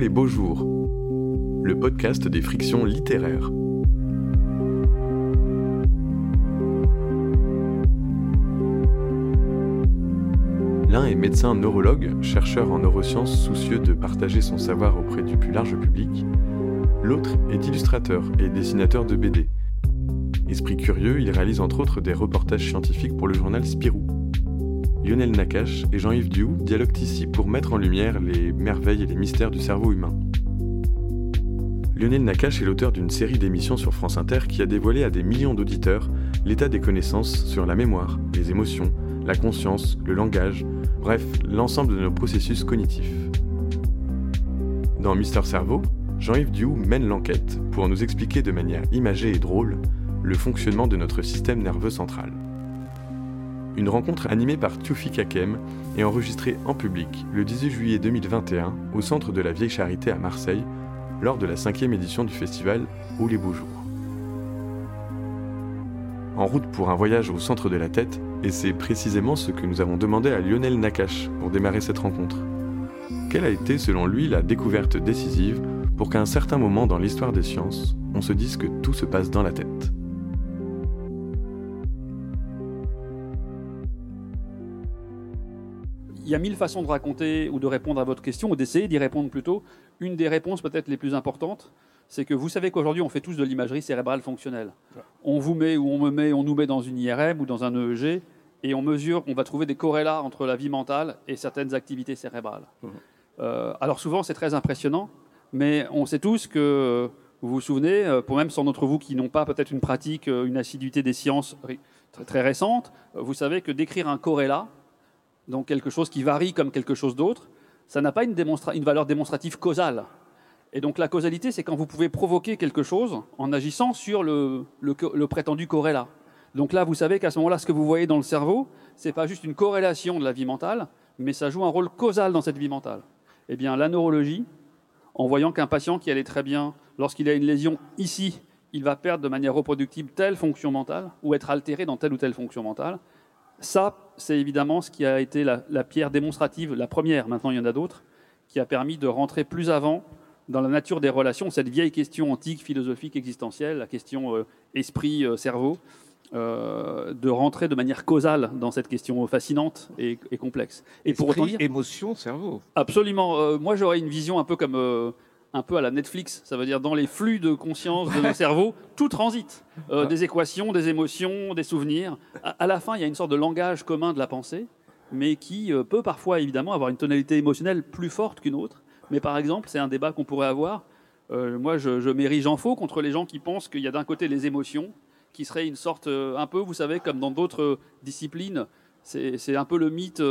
Les beaux jours, le podcast des frictions littéraires. L'un est médecin neurologue, chercheur en neurosciences soucieux de partager son savoir auprès du plus large public. L'autre est illustrateur et dessinateur de BD. Esprit curieux, il réalise entre autres des reportages scientifiques pour le journal Spirou. Lionel Nakache et Jean-Yves Diou dialoguent ici pour mettre en lumière les merveilles et les mystères du cerveau humain. Lionel Nakache est l'auteur d'une série d'émissions sur France Inter qui a dévoilé à des millions d'auditeurs l'état des connaissances sur la mémoire, les émotions, la conscience, le langage, bref, l'ensemble de nos processus cognitifs. Dans Mister Cerveau, Jean-Yves Diou mène l'enquête pour nous expliquer de manière imagée et drôle le fonctionnement de notre système nerveux central. Une rencontre animée par Tioufik Hakem et enregistrée en public le 18 juillet 2021 au centre de la Vieille Charité à Marseille lors de la cinquième édition du festival Où les beaux jours. En route pour un voyage au centre de la tête, et c'est précisément ce que nous avons demandé à Lionel Nakache pour démarrer cette rencontre. Quelle a été selon lui la découverte décisive pour qu'à un certain moment dans l'histoire des sciences, on se dise que tout se passe dans la tête? Y a mille façons de raconter ou de répondre à votre question, ou d'essayer d'y répondre plutôt. Une des réponses peut-être les plus importantes, c'est que vous savez qu'aujourd'hui, on fait tous de l'imagerie cérébrale fonctionnelle. On vous met ou on me met, on nous met dans une IRM ou dans un EEG, et on mesure, on va trouver des corrélats entre la vie mentale et certaines activités cérébrales. Mmh. Euh, alors souvent, c'est très impressionnant, mais on sait tous que, vous vous souvenez, euh, pour même sans d'entre vous qui n'ont pas peut-être une pratique, euh, une assiduité des sciences très, très récente, vous savez que d'écrire un corrélat, donc quelque chose qui varie comme quelque chose d'autre, ça n'a pas une, valeur démonstrative causale. Et donc la causalité, c'est quand vous pouvez provoquer quelque chose en agissant sur le, prétendu corrélat. Donc là, vous savez qu'à ce moment-là, ce que vous voyez dans le cerveau, ce n'est pas juste une corrélation de la vie mentale, mais ça joue un rôle causal dans cette vie mentale. Eh bien, la neurologie, en voyant qu'un patient qui allait très bien, lorsqu'il a une lésion ici, il va perdre de manière reproductible telle fonction mentale, ou être altéré dans telle ou telle fonction mentale, ça, c'est évidemment ce qui a été la, pierre démonstrative, la première, maintenant il y en a d'autres, qui a permis de rentrer plus avant dans la nature des relations, cette vieille question antique, philosophique, existentielle, la question euh, esprit-cerveau, euh, euh, de rentrer de manière causale dans cette question fascinante et, complexe. Et pour autant émotion, cerveau. Absolument. moi, j'aurais une vision un peu comme un peu à la Netflix. Ça veut dire dans les flux de conscience de nos cerveaux, tout transite. Euh, des équations, des émotions, des souvenirs. À, la fin, il y a une sorte de langage commun de la pensée, mais qui euh, peut parfois évidemment avoir une tonalité émotionnelle plus forte qu'une autre. Mais par exemple, c'est un débat qu'on pourrait avoir. Euh, moi, je, je m'érige en faux contre les gens qui pensent qu'il y a d'un côté les émotions, qui seraient une sorte, un peu, vous savez, comme dans d'autres disciplines, c'est un peu le mythe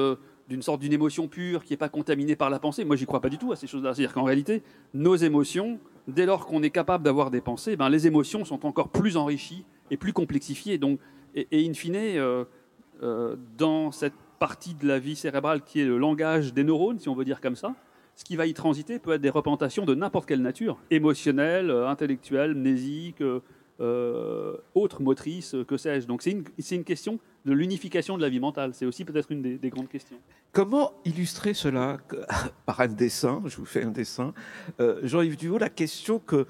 d'une sorte d'une émotion pure qui n'est pas contaminée par la pensée. Moi, j'y crois pas du tout à ces choses-là. C'est-à-dire qu'en réalité, nos émotions, dès lors qu'on est capable d'avoir des pensées, ben, les émotions sont encore plus enrichies et plus complexifiées. Donc, et, in fine, euh, euh, dans cette partie de la vie cérébrale qui est le langage des neurones, si on veut dire comme ça, ce qui va y transiter peut être des représentations de n'importe quelle nature, émotionnelle, euh, intellectuelle, mnésique, autre motrice, que sais-je. Donc c'est une, une question de l'unification de la vie mentale. C'est aussi peut-être une des, grandes questions. Comment illustrer cela? Par un dessin Je vous fais un dessin. Euh, Jean-Yves Duhaut, la question que,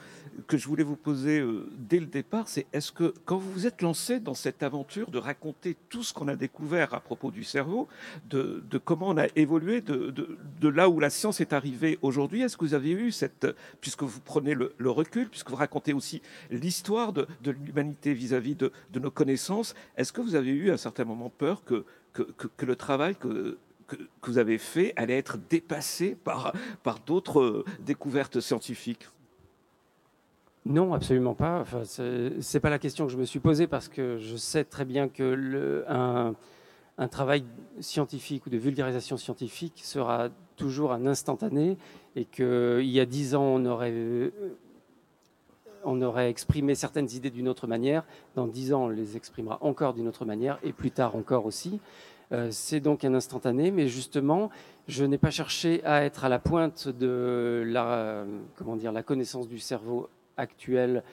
que je voulais vous poser euh, dès le départ, c'est est-ce que quand vous vous êtes lancé dans cette aventure de raconter tout ce qu'on a découvert à propos du cerveau, de, comment on a évolué, de, là où la science est arrivée aujourd'hui, est-ce que vous avez eu cette, puisque vous prenez le, recul, puisque vous racontez aussi l'histoire de, l'humanité vis-à-vis de, nos connaissances, est-ce que vous avez eu un certain moment peur que, que, le travail que, que, vous avez fait allait être dépassé par, par d'autres euh, découvertes scientifiques? Non, absolument pas. Enfin, c'est pas la question que je me suis posée parce que je sais très bien que un, travail scientifique ou de vulgarisation scientifique sera toujours un instantané et qu'il y a dix ans, on aurait on aurait exprimé certaines idées d'une autre manière. Dans dix ans, on les exprimera encore d'une autre manière, et plus tard encore aussi. Euh, c'est donc un instantané, mais justement, je n'ai pas cherché à être à la pointe de la, comment dire, la connaissance du cerveau actuel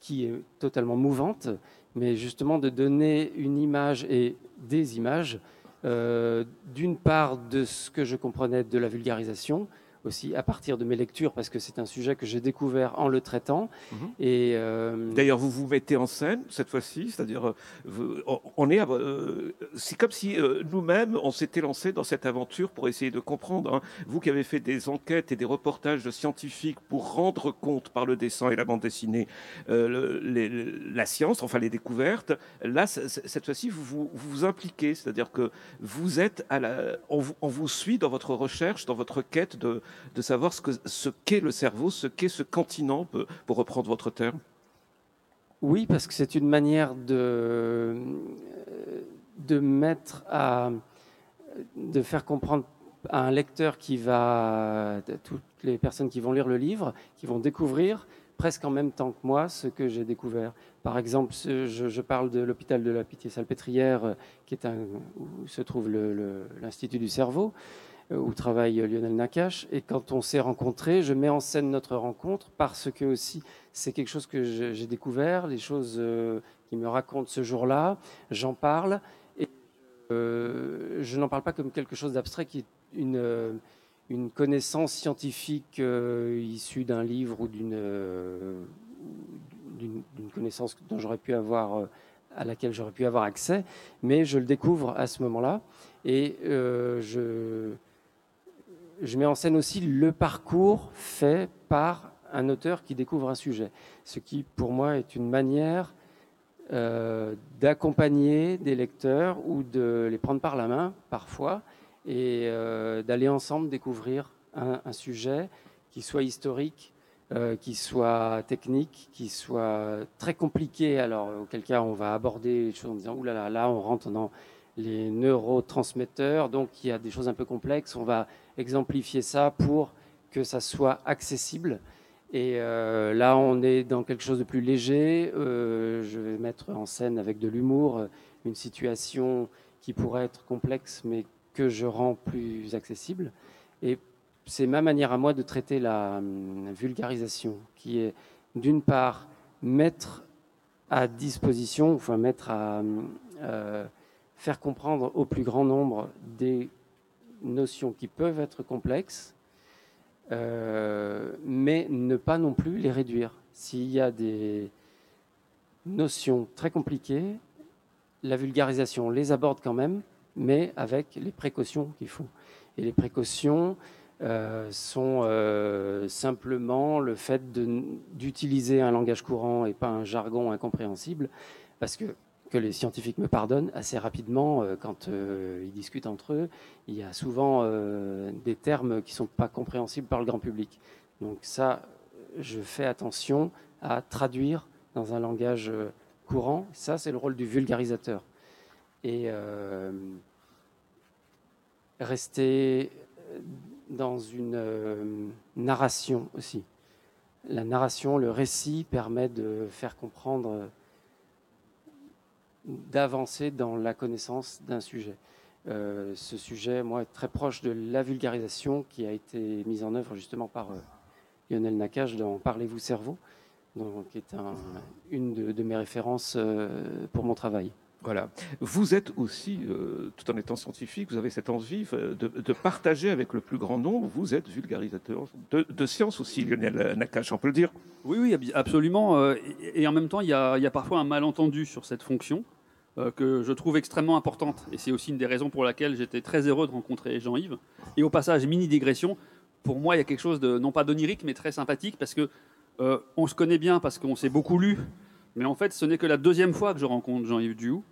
qui est totalement mouvante, mais justement de donner une image et des images, euh, d'une part de ce que je comprenais de la vulgarisation, aussi à partir de mes lectures, parce que c'est un sujet que j'ai découvert en le traitant. Mhm. Et euh, D'ailleurs, vous vous mettez en scène cette fois-ci, c'est-à-dire, euh, on- est, euh, c'est comme si euh, nous-mêmes on s'était lancé dans cette aventure pour essayer de comprendre. hein. Vous qui avez fait des enquêtes et des reportages de scientifiques pour rendre compte par le dessin et la bande dessinée le- les- la science, enfin les découvertes. Là, cette fois-ci, vous vous, impliquez, c'est-à-dire que vous êtes à la, on vous suit dans votre recherche, dans votre quête de, de savoir ce que ce qu'est le cerveau, ce qu'est ce continent, pour- reprendre votre terme. Oui, parce que c'est une manière de, de mettre à, de faire comprendre à un lecteur qui va, toutes les personnes qui vont lire le livre, qui vont découvrir presque en même temps que moi ce que j'ai découvert. Par exemple, je, parle de l'hôpital de la Pitié-Salpêtrière, euh, qui est où se trouve l'Institut du cerveau, où travaille Lionel Nakache. Et quand on s'est rencontrés, je mets en scène notre rencontre parce que aussi c'est quelque chose que j'ai découvert, les choses euh, qu'il me raconte ce jour-là, j'en parle. Et euh, je n'en parle pas comme quelque chose d'abstrait qui est une, euh, connaissance scientifique euh, issue d'un livre ou d'une euh, connaissance dont j'aurais pu avoir euh, à laquelle j'aurais pu avoir accès, mais je le découvre à ce moment-là et euh, je je mets en scène aussi le parcours fait par un auteur qui découvre un sujet, ce qui pour moi est une manière euh, d'accompagner des lecteurs ou de les prendre par la main parfois et euh, d'aller ensemble découvrir un, sujet qui soit historique, euh, qui soit technique, qui soit très compliqué. Alors, auquel cas, on va aborder les choses en disant, oulala, là, là, on rentre dans les neurotransmetteurs, donc il y a des choses un peu complexes. On va exemplifier ça pour que ça soit accessible. Et euh, là, on est dans quelque chose de plus léger. Euh, je vais mettre en scène avec de l'humour euh, une situation qui pourrait être complexe, mais que je rends plus accessible. Et c'est ma manière à moi de traiter la hum, vulgarisation, qui est d'une part mettre à disposition, enfin mettre à hum, faire comprendre au plus grand nombre des notions qui peuvent être complexes, euh, mais ne pas non plus les réduire. S'il y a des notions très compliquées, la vulgarisation les aborde quand même, mais avec les précautions qu'il faut. Et les précautions euh, sont euh, simplement le fait d'utiliser un langage courant et pas un jargon incompréhensible, parce que que les scientifiques me pardonnent assez rapidement euh, quand euh, ils discutent entre eux. Il y a souvent euh, des termes qui sont pas compréhensibles par le grand public. Donc ça, je fais attention à traduire dans un langage courant. Ça, c'est le rôle du vulgarisateur. Et rester dans une narration aussi. La narration, le récit permet de faire comprendre, d'avancer dans la connaissance d'un sujet. Euh, ce sujet, moi, est très proche de la vulgarisation qui a été mise en œuvre justement par euh, Lionel Nakache dans Parlez-vous cerveau, donc, qui est un- une de, de mes références euh, pour mon travail. Voilà. Vous êtes aussi, euh, tout en étant scientifique, vous avez cette envie euh, de, partager avec le plus grand nombre. Vous êtes vulgarisateur de, de science aussi, Lionel Nakache, on peut le dire. Oui, oui, ab- absolument. euh, Et, en même temps, il y, a, parfois un malentendu sur cette fonction que je trouve extrêmement importante. Et c'est aussi une des raisons pour laquelle j'étais très heureux de rencontrer Jean-Yves. Et au passage, mini digression, pour moi, il y a quelque chose de, non pas d'onirique, mais très sympathique parce que euh, on se connaît bien, parce qu'on s'est beaucoup lu. Mais en fait, ce n'est que la deuxième fois que je rencontre Jean-Yves Duhoux.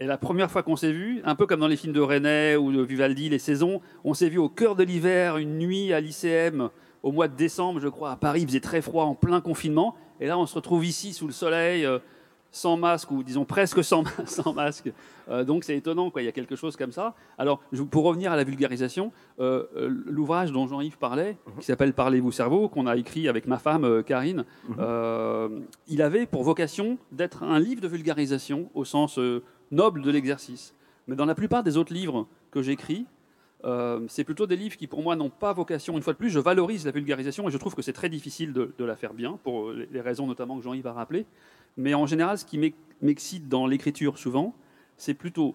Et la première fois qu'on s'est vu, un peu comme dans les films de René ou de Vivaldi, les saisons, on s'est vu au cœur de l'hiver, une nuit à l'ICM, au mois de décembre, je crois, à Paris, il faisait très froid, en plein confinement. Et là, on se retrouve ici, sous le soleil, euh, sans masque, ou disons presque sans, sans masque. Euh, donc c'est étonnant, quoi. il y a quelque chose comme ça. Alors, pour revenir à la vulgarisation, euh, euh, l'ouvrage dont Jean-Yves parlait, qui s'appelle Parlez-vous cerveau, qu'on a écrit avec ma femme, Karine, euh, il avait pour vocation d'être un livre de vulgarisation au sens noble de l'exercice. Mais dans la plupart des autres livres que j'écris, euh, c'est plutôt des livres qui, pour moi, n'ont pas vocation. Une fois de plus, je valorise la vulgarisation et je trouve que c'est très difficile de, de la faire bien, pour les raisons notamment que Jean-Yves a rappelées. Mais en général, ce qui m'ex- m'excite dans l'écriture souvent, c'est plutôt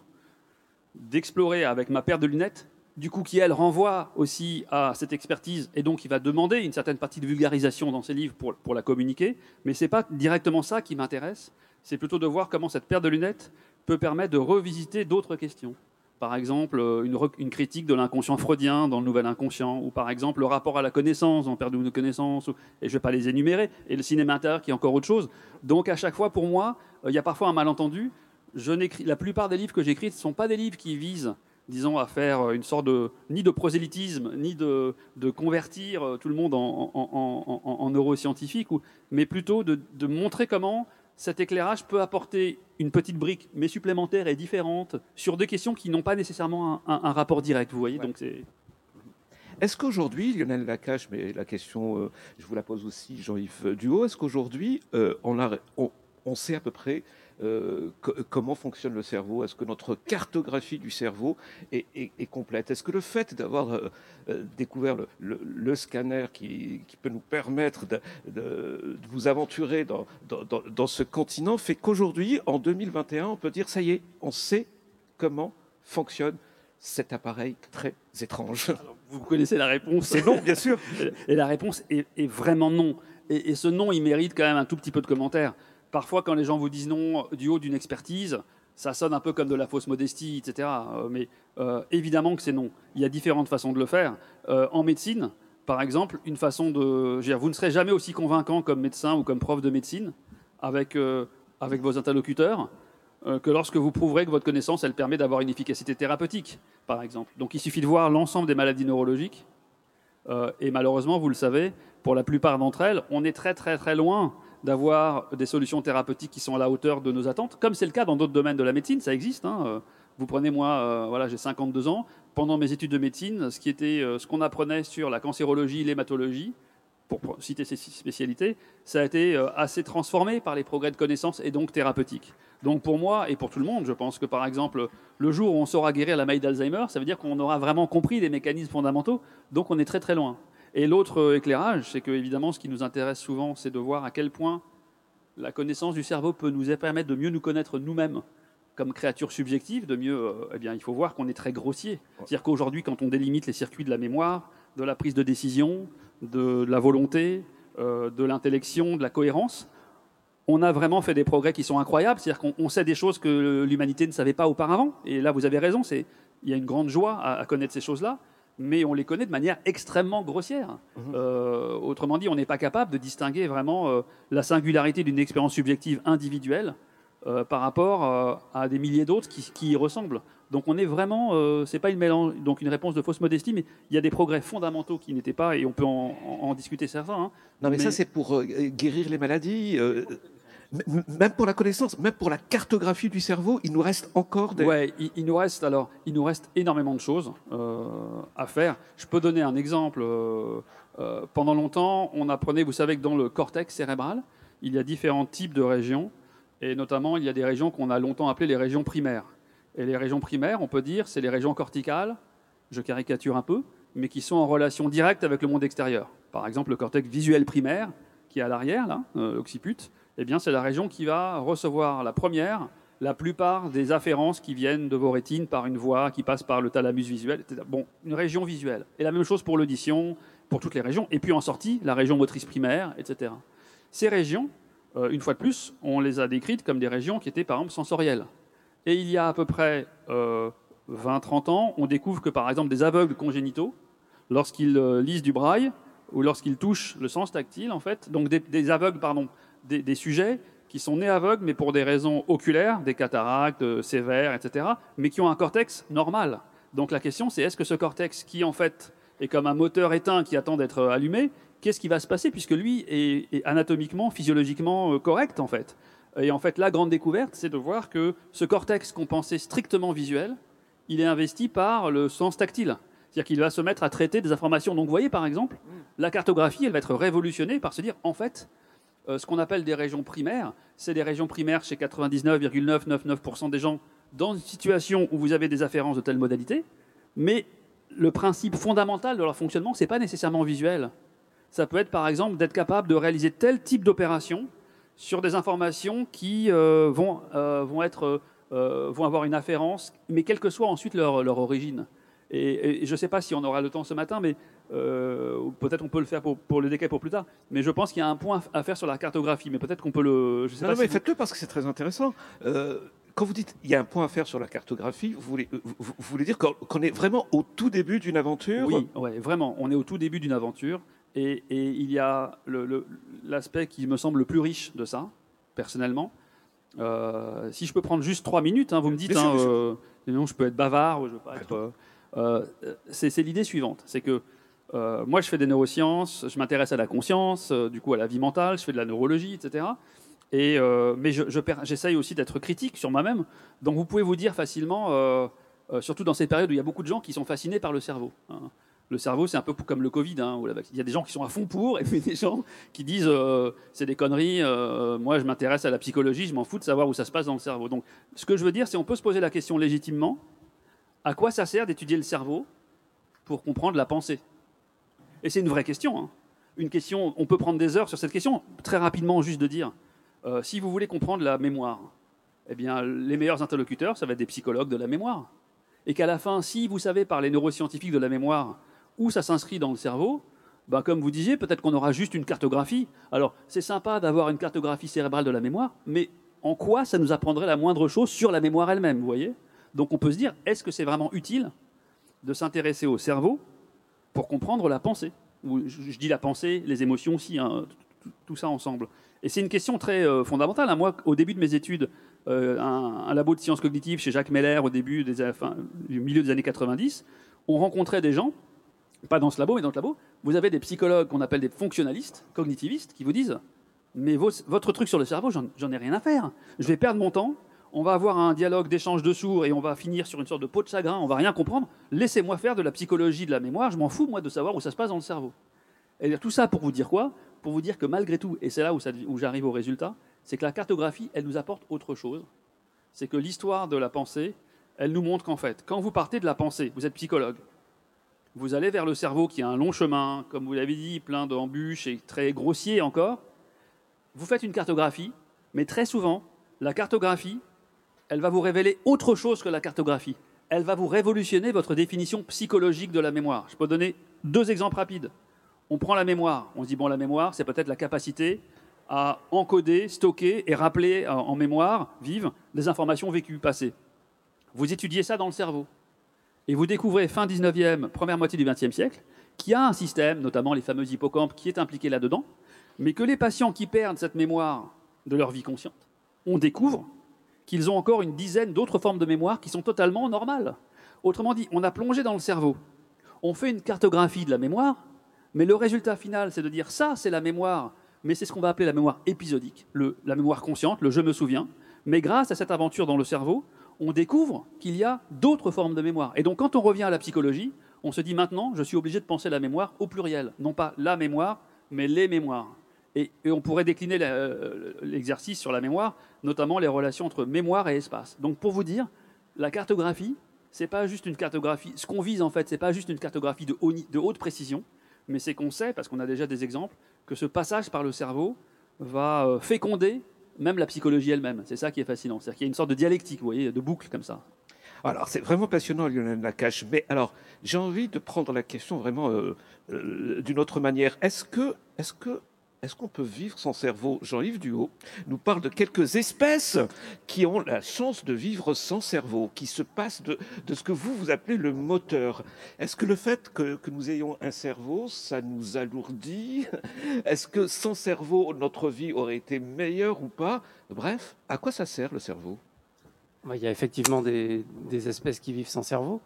d'explorer avec ma paire de lunettes du coup, qui elle renvoie aussi à cette expertise, et donc il va demander une certaine partie de vulgarisation dans ses livres pour, pour la communiquer, mais ce n'est pas directement ça qui m'intéresse, c'est plutôt de voir comment cette paire de lunettes peut permettre de revisiter d'autres questions. Par exemple, euh, une, critique de l'inconscient freudien dans le nouvel inconscient, ou par exemple le rapport à la connaissance dans Perdu de connaissance, et je ne vais pas les énumérer, et le cinéma intérieur qui est encore autre chose. Donc à chaque fois, pour moi, euh, il y a parfois un malentendu. La plupart des livres que j'écris ne sont pas des livres qui visent disons, à faire une sorte de, ni de prosélytisme, ni de, convertir tout le monde en, en, en, neuroscientifique, mais plutôt de, montrer comment cet éclairage peut apporter une petite brique, mais supplémentaire et différente, sur deux questions qui n'ont pas nécessairement un, rapport direct. Vous voyez, donc c'est. Est-ce qu'aujourd'hui, Lionel Lacache, mais la question, euh, je vous la pose aussi, Jean-Yves Duhaut, est-ce qu'aujourd'hui, euh, on, on, on, sait à peu près euh, comment fonctionne le cerveau? Est-ce que notre cartographie du cerveau est, complète? Est-ce que le fait d'avoir euh, euh, découvert le, scanner qui, peut nous permettre de, vous aventurer dans, dans, ce continent fait qu'aujourd'hui, en 2021, on peut dire ça y est, on sait comment fonctionne cet appareil très étrange. Vous connaissez la réponse? C'est non, bien sûr. Et la réponse est, vraiment non. Et, et, ce non, il mérite quand même un tout petit peu de commentaire parfois, quand les gens vous disent non du haut d'une expertise, ça sonne un peu comme de la fausse modestie, etc. Euh, mais euh, évidemment que c'est non. Il y a différentes façons de le faire. Euh, en médecine, par exemple, une façon de. Dire, vous ne serez jamais aussi convaincant comme médecin ou comme prof de médecine avec, avec vos interlocuteurs que lorsque vous prouverez que votre connaissance, elle permet d'avoir une efficacité thérapeutique, par exemple. Donc il suffit de voir l'ensemble des maladies neurologiques. et malheureusement, vous le savez, pour la plupart d'entre elles, on est très très très loin d'avoir des solutions thérapeutiques qui sont à la hauteur de nos attentes, comme c'est le cas dans d'autres domaines de la médecine, ça existe. Hein. Euh, vous prenez moi, euh, voilà, j'ai 52 ans. Pendant mes études de médecine, ce qui était, euh, ce qu'on apprenait sur la cancérologie, l'hématologie, pour citer ces spécialités, ça a été assez transformé par les progrès de connaissances et donc thérapeutiques. Donc pour moi et pour tout le monde, je pense que par exemple, le jour où on saura guérir la maille d'Alzheimer, ça veut dire qu'on aura vraiment compris les mécanismes fondamentaux, donc on est très très loin. Et l'autre éclairage, c'est que évidemment, ce qui nous intéresse souvent, c'est de voir à quel point la connaissance du cerveau peut nous permettre de mieux nous connaître nous-mêmes comme créatures subjectives, de mieux, euh, eh bien, il faut voir qu'on est très grossier. C'est-à-dire qu'aujourd'hui, quand on délimite les circuits de la mémoire, de la prise de décision, de, la volonté, euh, de l'intellection, de la cohérence, on a vraiment fait des progrès qui sont incroyables. C'est-à-dire qu'on sait des choses que l'humanité ne savait pas auparavant. Et là, vous avez raison, il y a une grande joie à connaître ces choses-là mais on les connaît de manière extrêmement grossière. Mhm. Euh, autrement dit, on n'est pas capable de distinguer vraiment euh, la singularité d'une expérience subjective individuelle euh, par rapport à des milliers d'autres qui, y ressemblent. Donc on est vraiment, c'est pas une mélange, donc une réponse de fausse modestie, mais il y a des progrès fondamentaux qui n'étaient pas, et on peut en, discuter certains. Hein. non, mais, ça c'est pour guérir les maladies même pour la connaissance, même pour la cartographie du cerveau, il nous reste encore des... Ouais, il, nous reste alors, il nous reste énormément de choses euh, à faire. Je peux donner un exemple. Euh, euh, pendant longtemps, on apprenait, vous savez que dans le cortex cérébral, il y a différents types de régions, et notamment il y a des régions qu'on a longtemps appelées les régions primaires. Et les régions primaires, on peut dire, c'est les régions corticales, je caricature un peu, mais qui sont en relation directe avec le monde extérieur. Par exemple, le cortex visuel primaire, qui est à l'arrière, là, l'occiput, eh bien, c'est la région qui va recevoir la première la plupart des afférences qui viennent de vos rétines par une voie qui passe par le thalamus visuel, etc. Bon, une région visuelle. Et la même chose pour l'audition, pour toutes les régions. Et puis en sortie, la région motrice primaire, etc. Ces régions, euh, une fois de plus, on les a décrites comme des régions qui étaient par exemple sensorielles. Et il y a à peu près 20-30 euh, ans, on découvre que par exemple des aveugles congénitaux, lorsqu'ils euh, lisent du braille ou lorsqu'ils touchent le sens tactile, en fait, donc des, des aveugles, pardon, des, sujets qui sont nés aveugles, mais pour des raisons oculaires, des cataractes euh, sévères, etc., mais qui ont un cortex normal. Donc la question, c'est est-ce que ce cortex, qui en fait est comme un moteur éteint qui attend d'être euh, allumé, qu'est-ce qui va se passer puisque lui est, anatomiquement, physiologiquement euh, correct en fait? Et en fait, la grande découverte, c'est de voir que ce cortex qu'on pensait strictement visuel, il est investi par le sens tactile. C'est-à-dire qu'il va se mettre à traiter des informations. Donc vous voyez par exemple, la cartographie, elle va être révolutionnée par se dire, en fait, euh, ce qu'on appelle des régions primaires. C'est des régions primaires chez 99,999% des gens dans une situation où vous avez des afférences de telle modalité, mais le principe fondamental de leur fonctionnement, ce n'est pas nécessairement visuel. Ça peut être par exemple d'être capable de réaliser tel type d'opération sur des informations qui euh, vont, euh, vont, être, vont avoir une afférence, mais quelle que soit ensuite leur, leur origine. Et, je ne sais pas si on aura le temps ce matin, mais euh, peut-être on peut le faire pour, le décaler pour plus tard. Mais je pense qu'il y a un point à faire sur la cartographie. Mais peut-être qu'on peut le. Je sais non, mais faites-le parce que c'est très intéressant. Euh, quand vous dites il y a un point à faire sur la cartographie, vous voulez, vous, voulez dire qu'on est vraiment au tout début d'une aventure? Oui, ouais, vraiment. On est au tout début d'une aventure. Et, il y a l'aspect qui me semble le plus riche de ça, personnellement. Euh, si je peux prendre juste trois minutes, hein, vous me dites, hein, je peux être bavard, ou je veux pas être. Euh, c'est l'idée suivante, c'est que euh, moi je fais des neurosciences, je m'intéresse à la conscience, euh, du coup à la vie mentale, je fais de la neurologie, etc. Et, mais j'essaye je, aussi d'être critique sur moi-même. Donc vous pouvez vous dire facilement, surtout dans ces périodes où il y a beaucoup de gens qui sont fascinés par le cerveau. Hein. Le cerveau, c'est un peu comme le Covid. Hein, il y a des gens qui sont à fond pour, et puis des gens qui disent c'est des conneries. moi, je m'intéresse à la psychologie, je m'en fous de savoir où ça se passe dans le cerveau. Donc, ce que je veux dire, c'est on peut se poser la question légitimement à quoi ça sert d'étudier le cerveau pour comprendre la pensée? Et c'est une vraie question. Hein. Une question, on peut prendre des heures sur cette question. Très rapidement, juste de dire, euh, si vous voulez comprendre la mémoire, eh bien, les meilleurs interlocuteurs, ça va être des psychologues de la mémoire. Et qu'à la fin, si vous savez par les neuroscientifiques de la mémoire où ça s'inscrit dans le cerveau, ben, comme vous disiez, peut-être qu'on aura juste une cartographie. Alors, c'est sympa d'avoir une cartographie cérébrale de la mémoire, mais en quoi ça nous apprendrait la moindre chose sur la mémoire elle-même, vous voyez? Donc on peut se dire, est-ce que c'est vraiment utile de s'intéresser au cerveau pour comprendre la pensée je, dis la pensée, les émotions aussi, hein, tout, ça ensemble. Et c'est une question très euh, fondamentale. Moi, au début de mes études, euh, un, labo de sciences cognitives chez Jacques Meller, au début des, du milieu des années 90, on rencontrait des gens, pas dans ce labo, mais dans le labo, vous avez des psychologues qu'on appelle des fonctionnalistes, cognitivistes, qui vous disent, mais votre truc sur le cerveau, j'en ai rien à faire. Je vais perdre mon temps on va avoir un dialogue d'échange de sourds et on va finir sur une sorte de peau de chagrin, on va rien comprendre. Laissez-moi faire de la psychologie de la mémoire, je m'en fous moi de savoir où ça se passe dans le cerveau. Et tout ça pour vous dire quoi? Pour vous dire que malgré tout, et c'est là où, où j'arrive au résultat, c'est que la cartographie, elle nous apporte autre chose. C'est que l'histoire de la pensée, elle nous montre qu'en fait, quand vous partez de la pensée, vous êtes psychologue, vous allez vers le cerveau qui a un long chemin, comme vous l'avez dit, plein d'embûches et très grossier encore. Vous faites une cartographie, mais très souvent, la cartographie, elle va vous révéler autre chose que la cartographie. Elle va vous révolutionner votre définition psychologique de la mémoire. Je peux donner deux exemples rapides. On prend la mémoire. On se dit, bon, la mémoire, c'est peut-être la capacité à encoder, stocker et rappeler en mémoire vive des informations vécues, passées. Vous étudiez ça dans le cerveau. Et vous découvrez, fin 19e, première moitié du 20e siècle, qu'il y a un système, notamment les fameux hippocampes, qui est impliqué là-dedans, mais que les patients qui perdent cette mémoire de leur vie consciente, on découvre qu'ils ont encore une dizaine d'autres formes de mémoire qui sont totalement normales. Autrement dit, on a plongé dans le cerveau, on fait une cartographie de la mémoire, mais le résultat final, c'est de dire ça, c'est la mémoire, mais c'est ce qu'on va appeler la mémoire épisodique, la mémoire consciente, le je me souviens. Mais grâce à cette aventure dans le cerveau, on découvre qu'il y a d'autres formes de mémoire. Et donc quand on revient à la psychologie, on se dit maintenant, je suis obligé de penser la mémoire au pluriel, non pas la mémoire, mais les mémoires. Et, on pourrait décliner euh, l'exercice sur la mémoire, notamment les relations entre mémoire et espace. Donc pour vous dire, la cartographie, c'est pas juste une cartographie. Ce qu'on vise en fait, c'est pas juste une cartographie de, haute précision, mais c'est qu'on sait, parce qu'on a déjà des exemples, que ce passage par le cerveau va euh, féconder même la psychologie elle-même. C'est ça qui est fascinant. C'est-à-dire qu'il y a une sorte de dialectique, vous voyez, de boucle comme ça. Alors, c'est vraiment passionnant, Lionel Nakache. Mais alors, j'ai envie de prendre la question vraiment euh, d'une autre manière. Est-ce que, est-ce que est-ce qu'on peut vivre sans cerveau? Jean-Yves Duhaut nous parle de quelques espèces qui ont la chance de vivre sans cerveau, qui se passent de, ce que vous, vous appelez le moteur. Est-ce que le fait que, nous ayons un cerveau, ça nous alourdit? Est-ce que sans cerveau, notre vie aurait été meilleure ou pas? Bref, à quoi ça sert le cerveau? Il y a effectivement des espèces qui vivent sans cerveau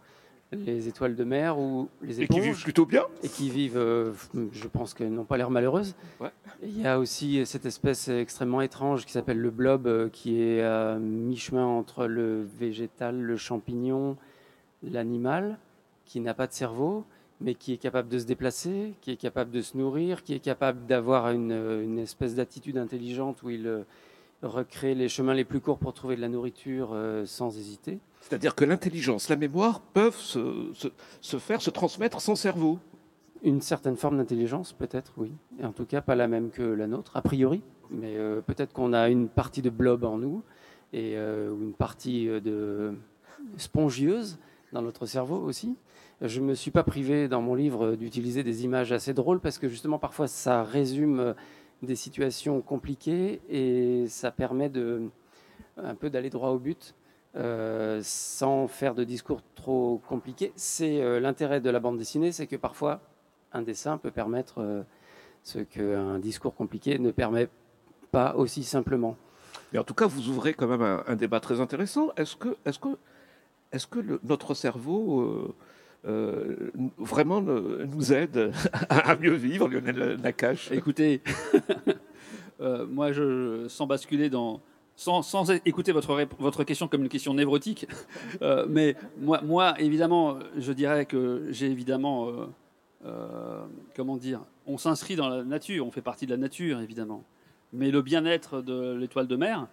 les étoiles de mer ou les éponges. Et qui vivent plutôt bien. Et qui vivent, euh, je pense qu'elles n'ont pas l'air malheureuses. Il y a aussi cette espèce extrêmement étrange qui s'appelle le blob, euh, qui est à mi-chemin entre le végétal, le champignon, l'animal, qui n'a pas de cerveau, mais qui est capable de se déplacer, qui est capable de se nourrir, qui est capable d'avoir une, une, espèce d'attitude intelligente où il euh, recrée les chemins les plus courts pour trouver de la nourriture sans hésiter. C'est-à-dire que l'intelligence, la mémoire peuvent se, faire, se transmettre sans cerveau. Une certaine forme d'intelligence, peut-être, oui. Et en tout cas, pas la même que la nôtre, a priori. Mais euh, peut-être qu'on a une partie de blob en nous et euh, une partie euh, de spongieuse dans notre cerveau aussi. Je ne me suis pas privé dans mon livre d'utiliser des images assez drôles parce que justement parfois ça résume des situations compliquées et ça permet de, un peu d'aller droit au but euh, sans faire de discours trop compliqués. C'est euh, l'intérêt de la bande dessinée, c'est que parfois un dessin peut permettre euh, ce qu'un discours compliqué ne permet pas aussi simplement. Mais en tout cas, vous ouvrez quand même un, débat très intéressant. Est-ce que, est-ce que, est-ce que le, notre cerveau euh, vraiment nous aide à mieux vivre, Lionel Nakache? Écoutez, euh, moi, je, sans basculer dans. Sans, écouter votre, question comme une question névrotique, euh, mais moi, évidemment, je dirais que j'ai évidemment. comment dire On s'inscrit dans la nature, on fait partie de la nature, évidemment. Mais le bien-être de l'étoile de mer,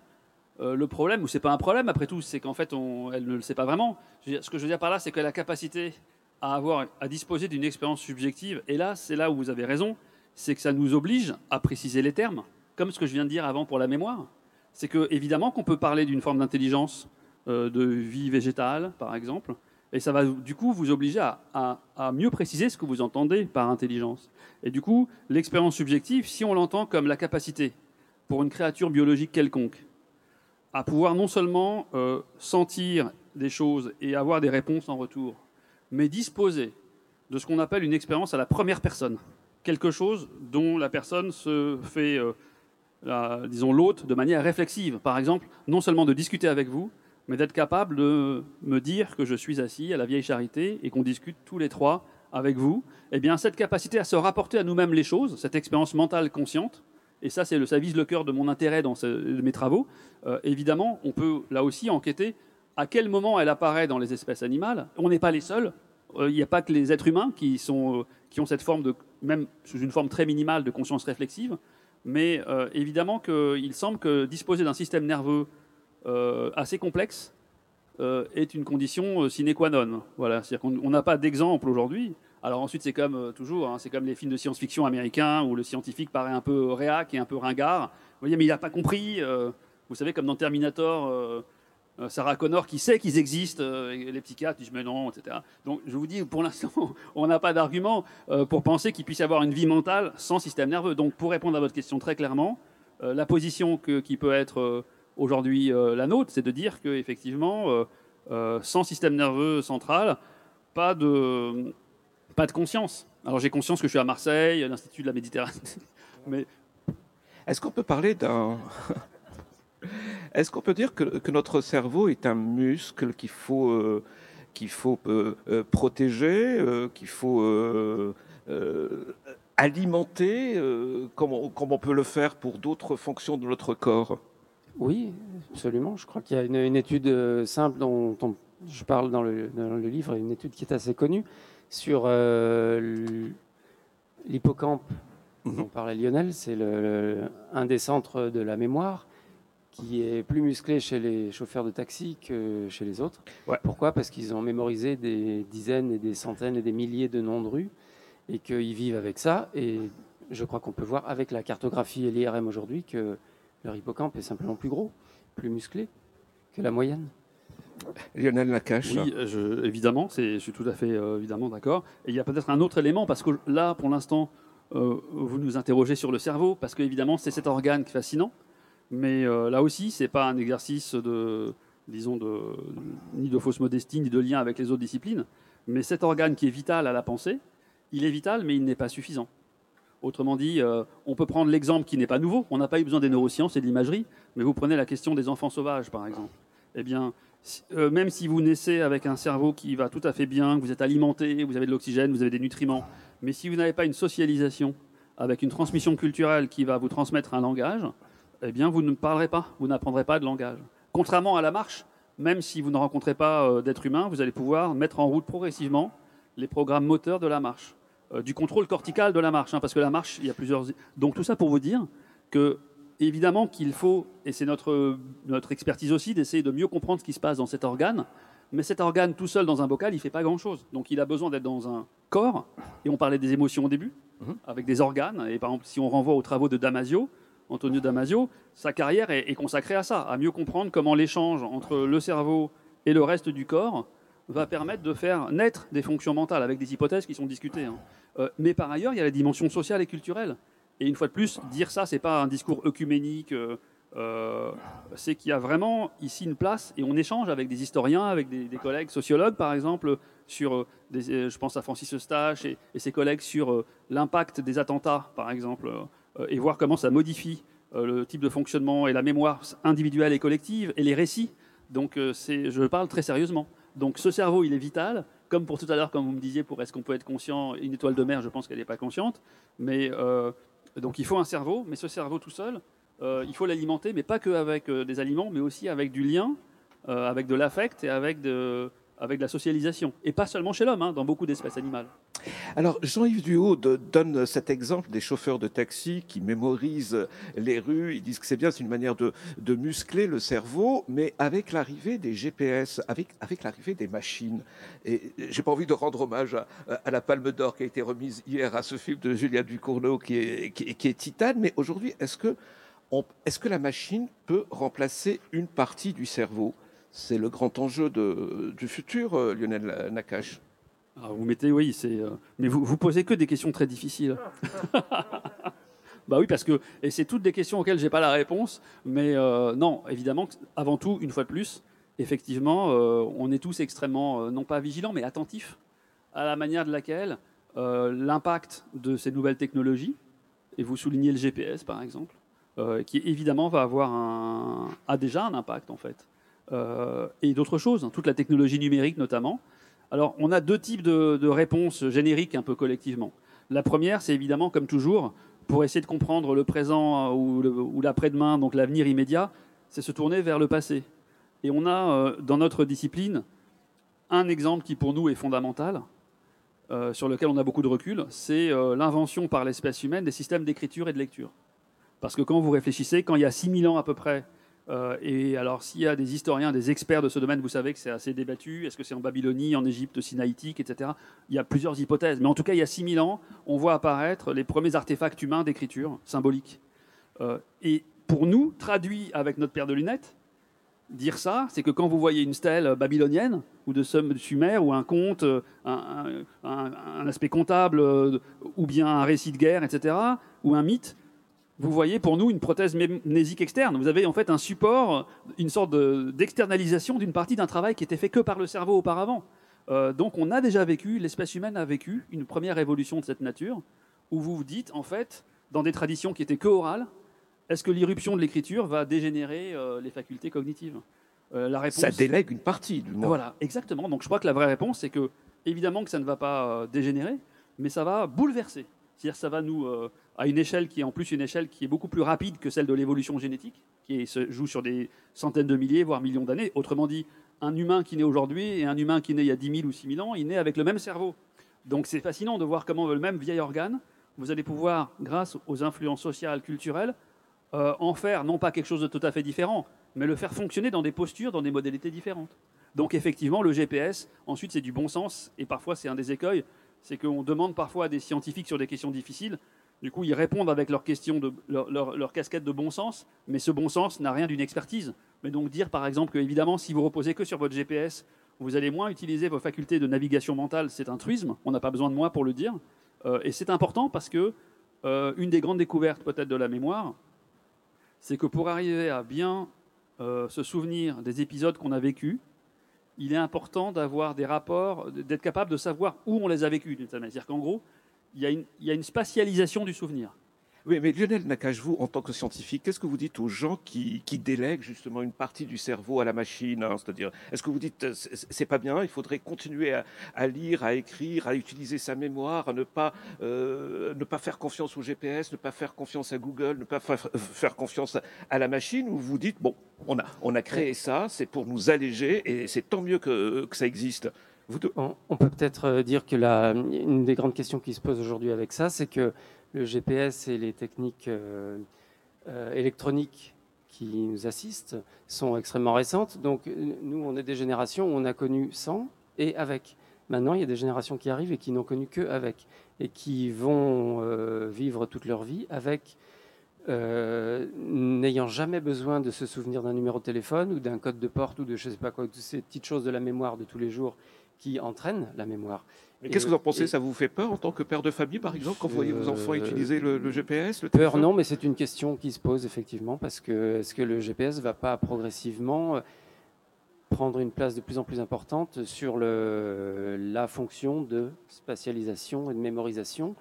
le problème, ou c'est pas un problème après tout, c'est qu'en fait, elle ne le sait pas vraiment. ce que je veux dire par là, c'est que la capacité à disposer d'une expérience subjective. Et là, c'est là où vous avez raison, c'est que ça nous oblige à préciser les termes, comme ce que je viens de dire avant pour la mémoire. C'est que évidemment qu'on peut parler d'une forme d'intelligence, euh, de vie végétale, par exemple, et ça va du coup vous obliger à, mieux préciser ce que vous entendez par intelligence. Et du coup, l'expérience subjective, si on l'entend comme la capacité pour une créature biologique quelconque à pouvoir non seulement euh, sentir des choses et avoir des réponses en retour, mais disposer de ce qu'on appelle une expérience à la première personne. Quelque chose dont la personne se fait, euh, disons, l'hôte de manière réflexive. Par exemple, non seulement de discuter avec vous, mais d'être capable de me dire que je suis assis à la vieille charité et qu'on discute tous les trois avec vous. Eh bien, cette capacité à se rapporter à nous-mêmes les choses, cette expérience mentale consciente, et ça, c'est le, ça vise le cœur de mon intérêt dans mes travaux. Euh, évidemment, on peut là aussi enquêter à quel moment elle apparaît dans les espèces animales. On n'est pas les seuls. Euh, il n'y a pas que les êtres humains qui, sont, euh, qui ont cette forme de, même sous une forme très minimale de conscience réflexive. Mais euh, évidemment qu'il semble que disposer d'un système nerveux assez complexe est une condition sine qua non. Voilà, c'est-à-dire qu'on n'a pas d'exemple aujourd'hui. Alors ensuite, c'est comme toujours, hein, c'est comme les films de science-fiction américains où le scientifique paraît un peu réac et un peu ringard. Voyez, mais il n'a pas compris. vous savez, comme dans Terminator euh, Sarah Connor qui sait qu'ils existent, euh, les cas disent mais non, etc. Donc je vous dis, pour l'instant, on n'a pas d'argument euh, pour penser qu'il puisse y avoir une vie mentale sans système nerveux. Donc pour répondre à votre question très clairement, la position qui peut être aujourd'hui la nôtre, c'est de dire qu'effectivement, sans système nerveux central, pas de, pas de conscience. Alors j'ai conscience que je suis à Marseille, à l'Institut de la Méditerranée, mais... Est-ce qu'on peut parler d'un est-ce qu'on peut dire que, notre cerveau est un muscle qu'il faut, euh, qu'il faut euh, euh, protéger, qu'il faut alimenter, comme on, peut le faire pour d'autres fonctions de notre corps? Oui, absolument. Je crois qu'il y a une, étude simple dont, je parle dans le, livre, une étude qui est assez connue sur l'hippocampe dont mhm. parlait Lionel. C'est un des centres de la mémoire qui est plus musclé chez les chauffeurs de taxi que chez les autres. Pourquoi? Parce qu'ils ont mémorisé des dizaines et des centaines et des milliers de noms de rues et qu'ils vivent avec ça. Et je crois qu'on peut voir avec la cartographie et l'IRM aujourd'hui que leur hippocampe est simplement plus gros, plus musclé que la moyenne. Lionel Nakache. Oui, je, évidemment, je suis tout à fait euh, évidemment d'accord. Et il y a peut-être un autre élément, parce que là, pour l'instant, euh, vous nous interrogez sur le cerveau, parce qu'évidemment, c'est cet organe fascinant. Mais euh, là aussi, c'est pas un exercice de, disons, de, ni de fausse modestie, ni de lien avec les autres disciplines. Mais cet organe qui est vital à la pensée, il est vital, mais il n'est pas suffisant. Autrement dit, euh, on peut prendre l'exemple qui n'est pas nouveau. On n'a pas eu besoin des neurosciences et de l'imagerie, mais vous prenez la question des enfants sauvages, par exemple. Eh bien, euh, même si vous naissez avec un cerveau qui va tout à fait bien, que vous êtes alimenté, vous avez de l'oxygène, vous avez des nutriments, mais si vous n'avez pas une socialisation avec une transmission culturelle qui va vous transmettre un langage, eh bien, vous ne parlerez pas, vous n'apprendrez pas de langage. Contrairement à la marche, même si vous ne rencontrez pas euh, d'être humain, vous allez pouvoir mettre en route progressivement les programmes moteurs de la marche, euh, du contrôle cortical de la marche, hein, parce que la marche, il y a plusieurs. Donc tout ça pour vous dire que évidemment qu'il faut, et c'est notre, notre expertise aussi, d'essayer de mieux comprendre ce qui se passe dans cet organe. Mais cet organe tout seul dans un bocal, il ne fait pas grand-chose. Donc il a besoin d'être dans un corps, et on parlait des émotions au début, mhm. avec des organes. Et par exemple, si on renvoie aux travaux de Damasio, Antonio Damasio, sa carrière est, consacrée à ça, à mieux comprendre comment l'échange entre le cerveau et le reste du corps va permettre de faire naître des fonctions mentales avec des hypothèses qui sont discutées. Hein. Euh, mais par ailleurs, il y a la dimension sociale et culturelle. Et une fois de plus, dire ça, c'est pas un discours œcuménique. Euh, euh, c'est qu'il y a vraiment ici une place et on échange avec des historiens, avec des, collègues sociologues, par exemple, sur, des, je pense à Francis Eustache et, ses collègues sur l'impact des attentats, par exemple, et voir comment ça modifie le type de fonctionnement et la mémoire individuelle et collective et les récits. Donc, c'est, je parle très sérieusement. Donc, ce cerveau, il est vital comme pour tout à l'heure, comme vous me disiez, pour est-ce qu'on peut être conscient, une étoile de mer, je pense qu'elle n'est pas consciente. Mais euh, donc il faut un cerveau, mais ce cerveau tout seul, euh, il faut l'alimenter, mais pas qu'avec euh, des aliments, mais aussi avec du lien, avec de l'affect et avec de, avec la socialisation. Et pas seulement chez l'homme, hein, dans beaucoup d'espèces animales. Alors, Jean-Yves Duhaut donne cet exemple des chauffeurs de taxi qui mémorisent les rues. Ils disent que c'est bien, c'est une manière de, muscler le cerveau, mais avec l'arrivée des GPS, avec, l'arrivée des machines. Et j'ai pas envie de rendre hommage à, la Palme d'Or qui a été remise hier à ce film de Julia Ducournau qui est, qui, est titane, mais aujourd'hui, est-ce que, est-ce que la machine peut remplacer une partie du cerveau? C'est le grand enjeu du futur, euh, Lionel Nakache. Ah, vous mettez, oui, c'est. Euh, mais vous, vous posez que des questions très difficiles. bah oui, parce que et c'est toutes des questions auxquelles j'ai pas la réponse. Mais euh, non, évidemment, avant tout, une fois de plus, effectivement, on est tous extrêmement non pas vigilants, mais attentifs à la manière de laquelle l'impact de ces nouvelles technologies, et vous soulignez le GPS par exemple, qui évidemment va avoir un, a déjà un impact en fait euh, et d'autres choses, hein, toute la technologie numérique notamment. Alors, on a deux types de, réponses génériques un peu collectivement. La première, c'est évidemment, comme toujours, pour essayer de comprendre le présent ou l'après-demain, donc l'avenir immédiat, c'est se tourner vers le passé. Et on a euh, dans notre discipline un exemple qui pour nous est fondamental, euh, sur lequel on a beaucoup de recul, c'est l'invention par l'espèce humaine des systèmes d'écriture et de lecture. Parce que quand vous réfléchissez, quand il y a 6000 ans à peu près, euh, et alors, s'il y a des historiens, des experts de ce domaine, vous savez que c'est assez débattu. Est-ce que c'est en Babylonie, en Égypte sinaïtique, etc. Il y a plusieurs hypothèses. Mais en tout cas, il y a 6000 ans, on voit apparaître les premiers artefacts humains d'écriture symbolique. Euh, et pour nous, traduit avec notre paire de lunettes, dire ça, c'est que quand vous voyez une stèle babylonienne, ou de Sumer, ou un conte, un, un aspect comptable, ou bien un récit de guerre, etc., ou un mythe, vous voyez pour nous une prothèse mnésique externe. Vous avez en fait un support, une sorte d'externalisation d'une partie d'un travail qui était fait que par le cerveau auparavant. Euh, donc on a déjà vécu, l'espèce humaine a vécu une première évolution de cette nature, où vous vous dites en fait, dans des traditions qui étaient que orales, est-ce que l'irruption de l'écriture va dégénérer euh, les facultés cognitives? Euh, la réponse, Ça délègue une partie du monde. Voilà, exactement. Donc je crois que la vraie réponse, c'est que évidemment que ça ne va pas dégénérer, mais ça va bouleverser. C'est-à-dire ça va nous à une échelle qui est en plus une échelle qui est beaucoup plus rapide que celle de l'évolution génétique, qui se joue sur des centaines de milliers, voire millions d'années. Autrement dit, un humain qui naît aujourd'hui et un humain qui naît il y a 10 000 ou 6 000 ans, il naît avec le même cerveau. Donc c'est fascinant de voir comment le même vieil organe, vous allez pouvoir, grâce aux influences sociales, culturelles, euh, en faire non pas quelque chose de tout à fait différent, mais le faire fonctionner dans des postures, dans des modalités différentes. Donc effectivement, le GPS, ensuite c'est du bon sens, et parfois c'est un des écueils, c'est qu'on demande parfois à des scientifiques sur des questions difficiles du coup, ils répondent avec leur question leur, casquette de bon sens, mais ce bon sens n'a rien d'une expertise. Mais donc dire par exemple que évidemment, si vous reposez que sur votre GPS, vous allez moins utiliser vos facultés de navigation mentale, c'est un truisme. On n'a pas besoin de moi pour le dire. Euh, et c'est important parce que euh, une des grandes découvertes peut-être de la mémoire, c'est que pour arriver à bien euh, se souvenir des épisodes qu'on a vécus, il est important d'avoir des rapports, d'être capable de savoir où on les a vécus. C'est-à-dire qu'en gros, il y, a une, spatialisation du souvenir. Oui, mais Lionel Nakache, vous, en tant que scientifique, qu'est-ce que vous dites aux gens qui, délèguent justement une partie du cerveau à la machine hein C'est-à-dire, est-ce que vous dites, euh, c'est pas bien, il faudrait continuer à, lire, à écrire, à utiliser sa mémoire, à ne pas, euh, ne pas faire confiance au GPS, ne pas faire confiance à Google, ne pas faire, confiance à, la machine Ou vous dites, bon, on a, on a créé ça, c'est pour nous alléger et c'est tant mieux que, que ça existe? On, peut peut-être euh, dire que la, des grandes questions qui se pose aujourd'hui avec ça, c'est que le GPS et les techniques euh, euh, électroniques qui nous assistent sont extrêmement récentes. Donc nous, on est des générations où on a connu sans et avec. Maintenant, il y a des générations qui arrivent et qui n'ont connu que avec, et qui vont vivre toute leur vie avec n'ayant jamais besoin de se souvenir d'un numéro de téléphone ou d'un code de porte ou de je sais pas quoi, toutes ces petites choses de la mémoire de tous les jours qui entraînent la mémoire. Mais qu'est-ce que vous en pensez? Ça vous fait peur en tant que père de famille, par exemple, quand vous voyez vos enfants Euh, utiliser le, le GPS le Peur, non, mais c'est une question qui se pose effectivement parce que est-ce que le GPS va pas progressivement euh, prendre une place de plus en plus importante sur le, la fonction de spatialisation et de mémorisation?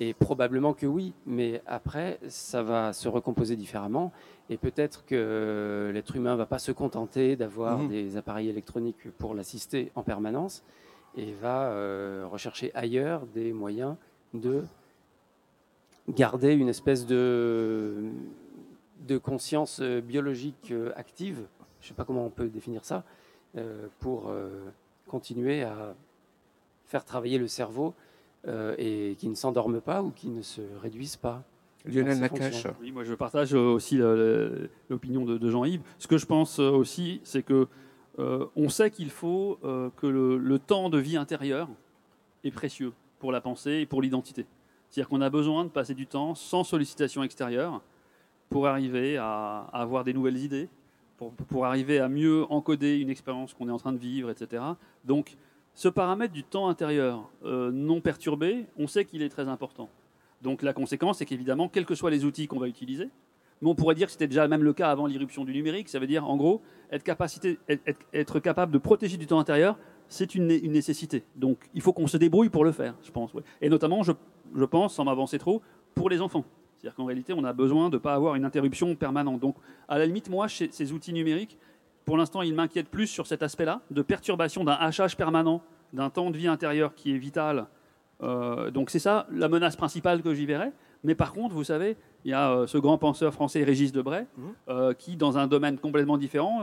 Et probablement que oui, mais après, ça va se recomposer différemment. Et peut-être que l'être humain va pas se contenter d'avoir Mhm. des appareils électroniques pour l'assister en permanence et va euh, rechercher ailleurs des moyens de garder une espèce de, de conscience euh, biologique euh, active, je ne sais pas comment on peut définir ça, euh, pour euh, continuer à faire travailler le cerveau euh, et qui ne s'endorme pas ou qui ne se réduisent pas. Lionel Nakache. Oui, moi je partage euh, aussi l'opinion de, de Jean-Yves. Ce que je pense euh, aussi, c'est que euh, on sait qu'il faut euh, que le, le temps de vie intérieur est précieux pour la pensée et pour l'identité. C'est-à-dire qu'on a besoin de passer du temps sans sollicitation extérieure pour arriver à, à avoir des nouvelles idées, pour, pour arriver à mieux encoder une expérience qu'on est en train de vivre, etc. Donc, ce paramètre du temps intérieur euh, non perturbé, on sait qu'il est très important. Donc la conséquence, c'est qu'évidemment, quels que soient les outils qu'on va utiliser, mais on pourrait dire que c'était déjà même le cas avant l'irruption du numérique, ça veut dire en gros, être, capable de protéger du temps intérieur, c'est une, né- une nécessité. Donc il faut qu'on se débrouille pour le faire, je pense. Et notamment, je, je pense, sans m'avancer trop, pour les enfants. C'est-à-dire qu'en réalité, on a besoin de ne pas avoir une interruption permanente. Donc à la limite, moi, chez ces outils numériques, pour l'instant, ils m'inquiètent plus sur cet aspect-là, de perturbation d'un hachage permanent, d'un temps de vie intérieur qui est vital. Euh, donc c'est ça la menace principale que j'y verrais. Mais par contre, vous savez, il y a euh, ce grand penseur français Régis Debray, Mhm. euh, qui, dans un domaine complètement différent,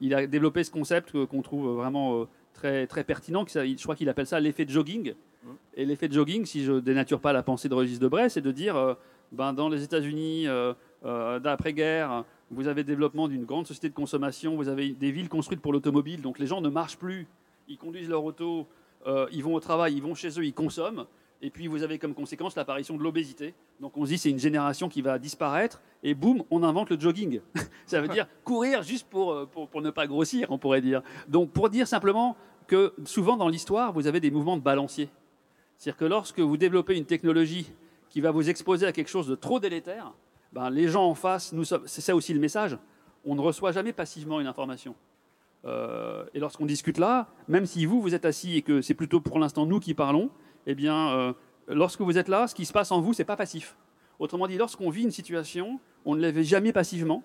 il a développé ce concept qu'on trouve vraiment très, très pertinent. Je crois qu'il appelle ça l'effet de jogging. Mhm. Et l'effet de jogging, si je dénature pas la pensée de Régis Debray, c'est de dire, ben, dans les États-Unis d'après-guerre, vous avez le développement d'une grande société de consommation, vous avez des villes construites pour l'automobile, donc les gens ne marchent plus, ils conduisent leur auto, euh, ils vont au travail, ils vont chez eux, ils consomment. Et puis vous avez comme conséquence l'apparition de l'obésité. Donc on se dit c'est une génération qui va disparaître et boum, on invente le jogging. Ça veut dire courir juste pour, euh, pour, pour ne pas grossir, on pourrait dire. Donc pour dire simplement que souvent dans l'histoire, vous avez des mouvements de balancier. C'est-à-dire que lorsque vous développez une technologie qui va vous exposer à quelque chose de trop délétère, ben, les gens en face, c'est ça aussi le message, on ne reçoit jamais passivement une information. Euh, et lorsqu'on discute là, même si vous, vous êtes assis et que c'est plutôt pour l'instant nous qui parlons, eh bien, euh, lorsque vous êtes là, ce qui se passe en vous, c'est pas passif. Autrement dit, lorsqu'on vit une situation, on ne la vit jamais passivement.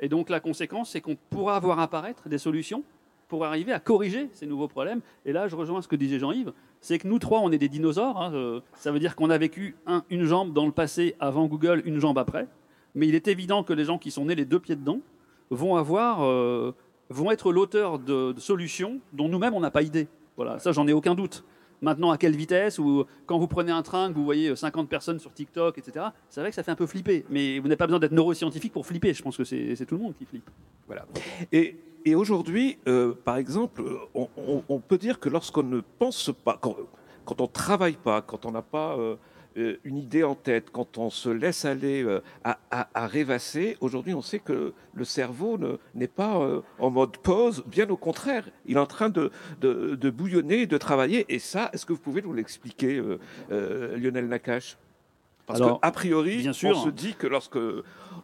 Et donc, la conséquence, c'est qu'on pourra voir apparaître des solutions pour arriver à corriger ces nouveaux problèmes. Et là, je rejoins ce que disait Jean-Yves, c'est que nous trois, on est des dinosaures. hein, euh, ça veut dire qu'on a vécu un- une jambe dans le passé avant Google, une jambe après. Mais il est évident que les gens qui sont nés les deux pieds dedans vont avoir, euh, vont être l'auteur de, solutions dont nous-mêmes on n'a pas idée. Voilà, ça j'en ai aucun doute. Maintenant, à quelle vitesse ou quand vous prenez un train, que vous voyez 50 personnes sur TikTok, etc. C'est vrai que ça fait un peu flipper, mais vous n'avez pas besoin d'être neuroscientifique pour flipper. Je pense que c'est tout le monde qui flippe. Et, et aujourd'hui, euh, par exemple, on, peut dire que lorsqu'on ne pense pas, quand, on ne travaille pas, quand on n'a pas euh, euh, une idée en tête, quand on se laisse aller euh, à, à- à rêvasser, aujourd'hui on sait que le cerveau ne- n'est pas euh, en mode pause, bien au contraire, il est en train de, de- de bouillonner, de travailler. Et ça, est-ce que vous pouvez nous l'expliquer, euh, euh, Lionel Nakache? Parce Alors, qu'a priori, bien sûr. on se dit que lorsque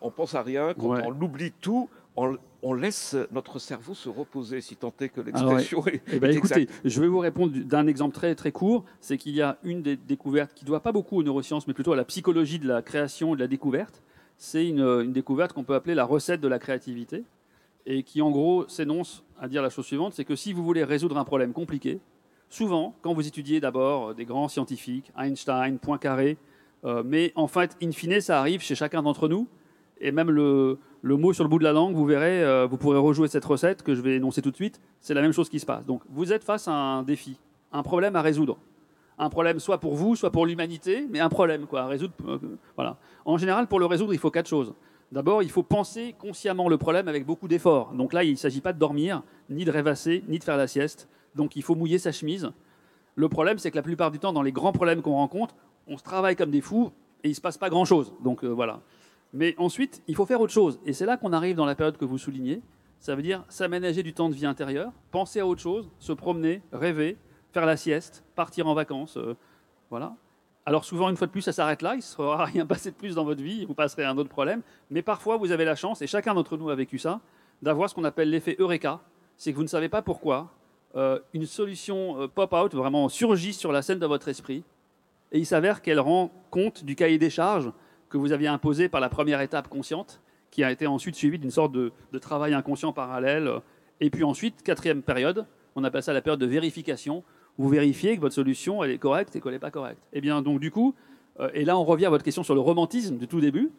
on pense à rien, quand Ouais. on oublie tout, on, on laisse notre cerveau se reposer, si tant est que l'expression est, Eh ben, est écoutez, exacte. je vais vous répondre d'un exemple très très court. C'est qu'il y a une des découvertes qui ne doit pas beaucoup aux neurosciences, mais plutôt à la psychologie de la création et de la découverte. C'est une, une découverte qu'on peut appeler la recette de la créativité, et qui en gros s'énonce à dire la chose suivante c'est que si vous voulez résoudre un problème compliqué, souvent, quand vous étudiez d'abord euh, des grands scientifiques, Einstein, Poincaré, euh, mais en fait, in fine, ça arrive chez chacun d'entre nous, et même le, mot sur le bout de la langue, vous verrez, euh, vous pourrez rejouer cette recette que je vais énoncer tout de suite. C'est la même chose qui se passe. Donc, vous êtes face à un défi, un problème à résoudre. Un problème soit pour vous, soit pour l'humanité, mais un problème quoi, à résoudre. euh, voilà. En général, pour le résoudre, il faut quatre choses. D'abord, il faut penser consciemment le problème avec beaucoup d'efforts. Donc là, il ne s'agit pas de dormir, ni de rêvasser, ni de faire la sieste. Donc il faut mouiller sa chemise. Le problème, c'est que la plupart du temps, dans les grands problèmes qu'on rencontre, on se travaille comme des fous et il ne se passe pas grand-chose. Donc euh, voilà. Mais ensuite, il faut faire autre chose. Et c'est là qu'on arrive dans la période que vous soulignez. Ça veut dire s'aménager du temps de vie intérieur, penser à autre chose, se promener, rêver, faire la sieste, partir en vacances. euh, voilà. Alors souvent, une fois de plus, ça s'arrête là. Il ne sera rien passé de plus dans votre vie. Vous passerez à un autre problème. Mais parfois, vous avez la chance, et chacun d'entre nous a vécu ça, d'avoir ce qu'on appelle l'effet Eureka. C'est que vous ne savez pas pourquoi. euh, une solution euh, pop-out vraiment surgit sur la scène de votre esprit. Et il s'avère qu'elle rend compte du cahier des charges que vous aviez imposé par la première étape consciente, qui a été ensuite suivie d'une sorte de, travail inconscient parallèle. Et puis ensuite, quatrième période, on appelle ça la période de vérification, où vous vérifiez que votre solution elle est correcte et qu'elle n'est pas correcte. Et bien donc du coup, euh, et là on revient à votre question sur le romantisme du tout début,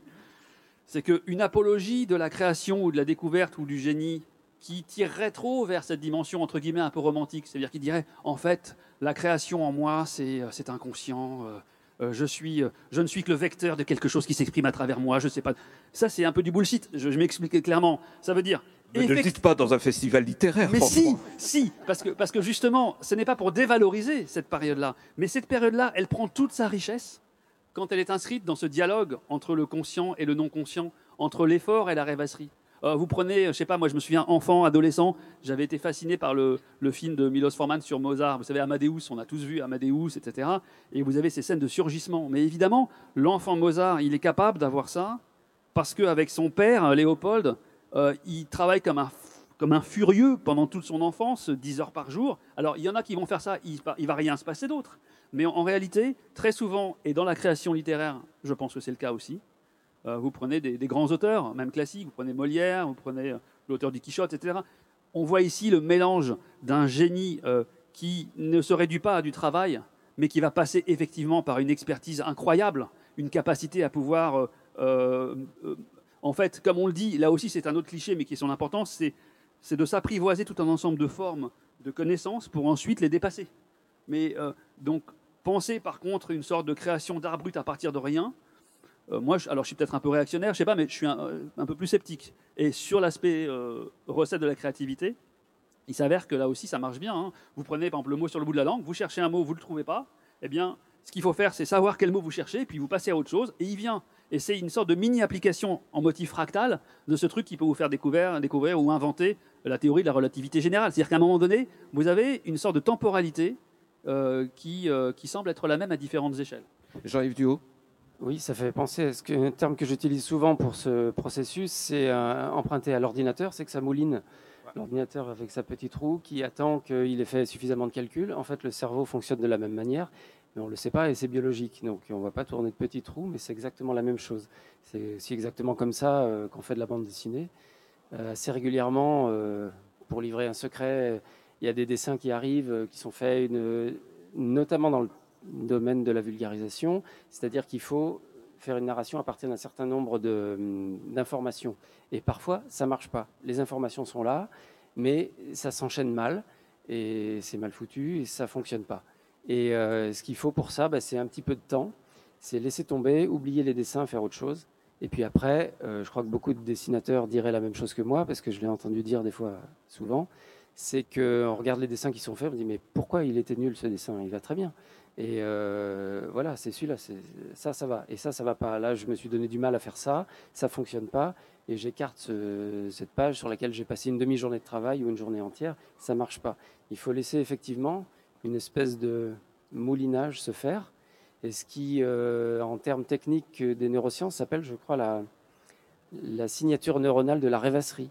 c'est qu'une apologie de la création ou de la découverte ou du génie qui tirerait trop vers cette dimension entre guillemets un peu romantique, c'est-à-dire qui dirait en fait la création en moi c'est euh, inconscient, euh, euh, je, suis, euh, je ne suis que le vecteur de quelque chose qui s'exprime à travers moi, je sais pas. Ça c'est un peu du bullshit, je, je m'explique clairement. Ça veut dire Mais ne le dites pas dans un festival littéraire. mais si, si, parce que, parce que justement, ce n'est pas pour dévaloriser cette période-là, mais cette période-là, elle prend toute sa richesse quand elle est inscrite dans ce dialogue entre le conscient et le non-conscient, entre l'effort et la rêvasserie. Euh, vous prenez, je sais pas, moi je me souviens, enfant, adolescent, j'avais été fasciné par le, film de Milos Forman sur Mozart. Vous savez, Amadeus, on a tous vu Amadeus, etc. Et vous avez ces scènes de surgissement. Mais évidemment, l'enfant Mozart, il est capable d'avoir ça parce qu'avec son père, Léopold, euh, il travaille comme un, furieux pendant toute son enfance, 10 heures par jour. Alors, il y en a qui vont faire ça, il ne va rien se passer d'autre. Mais en, réalité, très souvent, et dans la création littéraire, je pense que c'est le cas aussi, euh, vous prenez des, grands auteurs, même classiques, vous prenez Molière, vous prenez euh, l'auteur du Quichotte, etc. On voit ici le mélange d'un génie euh, qui ne se réduit pas à du travail, mais qui va passer effectivement par une expertise incroyable, une capacité à pouvoir euh, euh, euh, en fait, comme on le dit, là aussi c'est un autre cliché, mais qui est son importance, c'est, de s'apprivoiser tout un ensemble de formes, de connaissances, pour ensuite les dépasser. Mais euh, donc, penser par contre une sorte de création d'art brut à partir de rien, euh, moi, je, alors je suis peut-être un peu réactionnaire, je sais pas, mais je suis un, euh, peu plus sceptique. Et sur l'aspect euh, recette de la créativité, il s'avère que là aussi ça marche bien. hein. Vous prenez par exemple le mot sur le bout de la langue, vous cherchez un mot, vous ne le trouvez pas, eh bien, ce qu'il faut faire, c'est savoir quel mot vous cherchez, puis vous passez à autre chose, et il vient. Et c'est une sorte de mini-application en motif fractal de ce truc qui peut vous faire découvrir, découvrir ou inventer la théorie de la relativité générale. C'est-à-dire qu'à un moment donné, vous avez une sorte de temporalité euh, qui, euh, qui semble être la même à différentes échelles. Jean-Yves Duhaut Oui, ça fait penser à ce que, un terme que j'utilise souvent pour ce processus, c'est euh, emprunté à l'ordinateur, c'est que ça mouline. L'ordinateur avec sa petite roue qui attend qu'il ait fait suffisamment de calculs. En fait, le cerveau fonctionne de la même manière, mais on ne le sait pas et c'est biologique. Donc on ne va pas tourner de petites roues, mais c'est exactement la même chose. C'est aussi exactement comme ça euh, qu'on fait de la bande dessinée. Euh, assez régulièrement, pour livrer un secret, il y a des dessins qui arrivent, qui sont faits une- notamment dans le domaine de la vulgarisation, c'est-à-dire qu'il faut faire une narration à partir d'un certain nombre hum, d'informations. Et parfois, ça marche pas. Les informations sont là, mais ça s'enchaîne mal, et c'est mal foutu, et ça fonctionne pas. Et euh, ce qu'il faut pour ça, bah, c'est un petit peu de temps, c'est laisser tomber, oublier les dessins, faire autre chose. Et puis après, euh, je crois que beaucoup de dessinateurs diraient la même chose que moi, parce que je l'ai entendu dire des fois souvent, c'est qu'on regarde les dessins qui sont faits, on dit mais pourquoi il était nul ce dessin? Il va très bien. Et euh, voilà, c'est celui-là, ça, ça va. Et ça, ça va pas. Là, je me suis donné du mal à faire ça, ça fonctionne pas, et j'écarte ce- cette page sur laquelle j'ai passé une demi-journée de travail ou une journée entière, ça marche pas. Il faut laisser effectivement une espèce de moulinage se faire, et ce qui, euh, en termes techniques des neurosciences, s'appelle, je crois, la, la signature neuronale de la rêvasserie,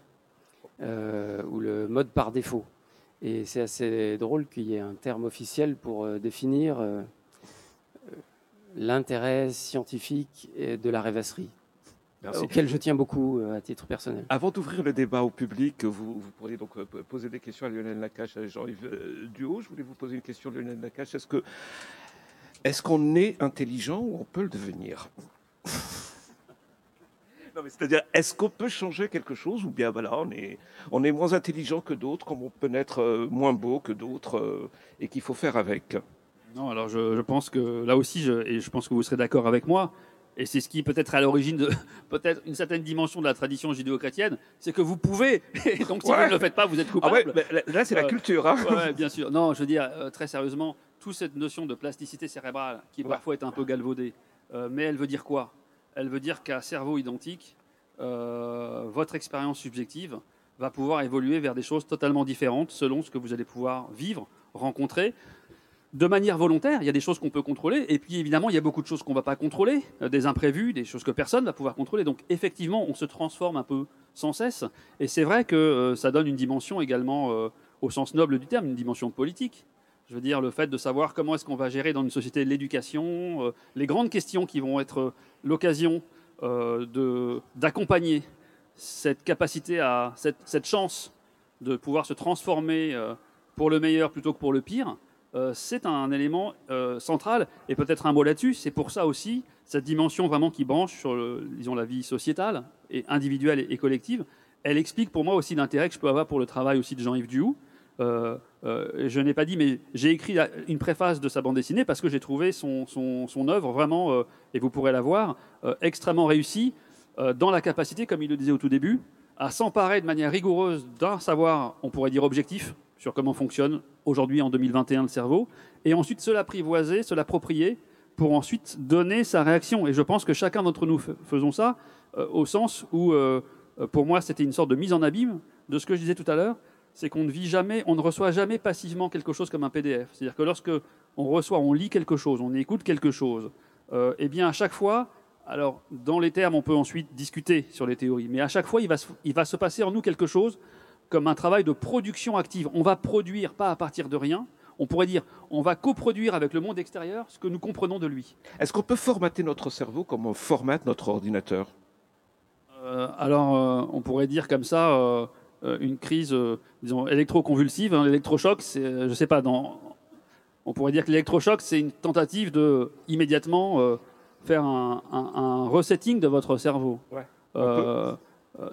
euh, ou le mode par défaut. Et c'est assez drôle qu'il y ait un terme officiel pour euh, définir euh, euh, l'intérêt scientifique de la rêvasserie, Merci. auquel je tiens beaucoup à titre personnel. Avant d'ouvrir le débat au public, vous, vous pourriez donc poser des questions à Lionel Nakache, à Jean-Yves Duhaut. Je voulais vous poser une question, Lionel Nakache. Est-ce que est-ce qu'on est intelligent ou on peut le devenir? C'est-à-dire, est-ce qu'on peut changer quelque chose ou bien voilà, on est, on est moins intelligent que d'autres, comme on peut être euh, moins beau que d'autres euh, et qu'il faut faire avec? Non, alors je, je pense que là aussi, je, et je pense que vous serez d'accord avec moi, et c'est ce qui peut-être à l'origine de peut-être une certaine dimension de la tradition judéo-chrétienne, c'est que vous pouvez. Et donc si Ouais. vous ne le faites pas, vous êtes Ah ouais, coupable. mais là, c'est la Euh, culture. Hein Ouais, bien sûr. Non, je veux dire, euh, très sérieusement, toute cette notion de plasticité cérébrale, qui parfois est un peu galvaudée, euh, mais elle veut dire quoi? Elle veut dire qu'à cerveau identique, euh, votre expérience subjective va pouvoir évoluer vers des choses totalement différentes selon ce que vous allez pouvoir vivre, rencontrer. De manière volontaire, il y a des choses qu'on peut contrôler, et puis évidemment, il y a beaucoup de choses qu'on ne va pas contrôler, euh, des imprévus, des choses que personne ne va pouvoir contrôler. Donc effectivement, on se transforme un peu sans cesse, et c'est vrai que euh, ça donne une dimension également, au sens noble du terme, une dimension politique. Je veux dire, le fait de savoir comment est-ce qu'on va gérer dans une société l'éducation, les grandes questions qui vont être l'occasion de d'accompagner cette capacité à cette, chance de pouvoir se transformer pour le meilleur plutôt que pour le pire, euh, c'est un élément euh, central. Et peut-être un mot là-dessus, c'est pour ça aussi, cette dimension vraiment qui branche sur disons, la vie sociétale, et individuelle et, collective, elle explique pour moi aussi l'intérêt que je peux avoir pour le travail aussi de Jean-Yves Duhoux. Euh, je n'ai pas dit, mais j'ai écrit une préface de sa bande dessinée parce que j'ai trouvé son, œuvre vraiment, et vous pourrez la voir, extrêmement réussie dans la capacité, comme il le disait au tout début, à s'emparer de manière rigoureuse d'un savoir, on pourrait dire objectif, sur comment fonctionne aujourd'hui en 2021 le cerveau, et ensuite se l'apprivoiser, se l'approprier pour ensuite donner sa réaction. Et je pense que chacun d'entre nous faisons ça euh, au sens où, euh, euh, pour moi, c'était une sorte de mise en abîme de ce que je disais tout à l'heure, c'est qu'on ne vit jamais, on ne reçoit jamais passivement quelque chose comme un PDF. C'est-à-dire que lorsque on reçoit, on lit quelque chose, on écoute quelque chose, eh bien à chaque fois, alors dans les termes, on peut ensuite discuter sur les théories, mais à chaque fois, il va, il va se passer en nous quelque chose comme un travail de production active. On va produire pas à partir de rien. On pourrait dire, on va coproduire avec le monde extérieur ce que nous comprenons de lui. Est-ce qu'on peut formater notre cerveau comme on formate notre ordinateur? Euh, Alors, euh, on pourrait dire comme ça, euh, une crise, disons, électroconvulsive, hein, l'électrochoc, c'est, je sais pas, dans, on pourrait dire que l'électrochoc, c'est une tentative de immédiatement faire un, resetting de votre cerveau.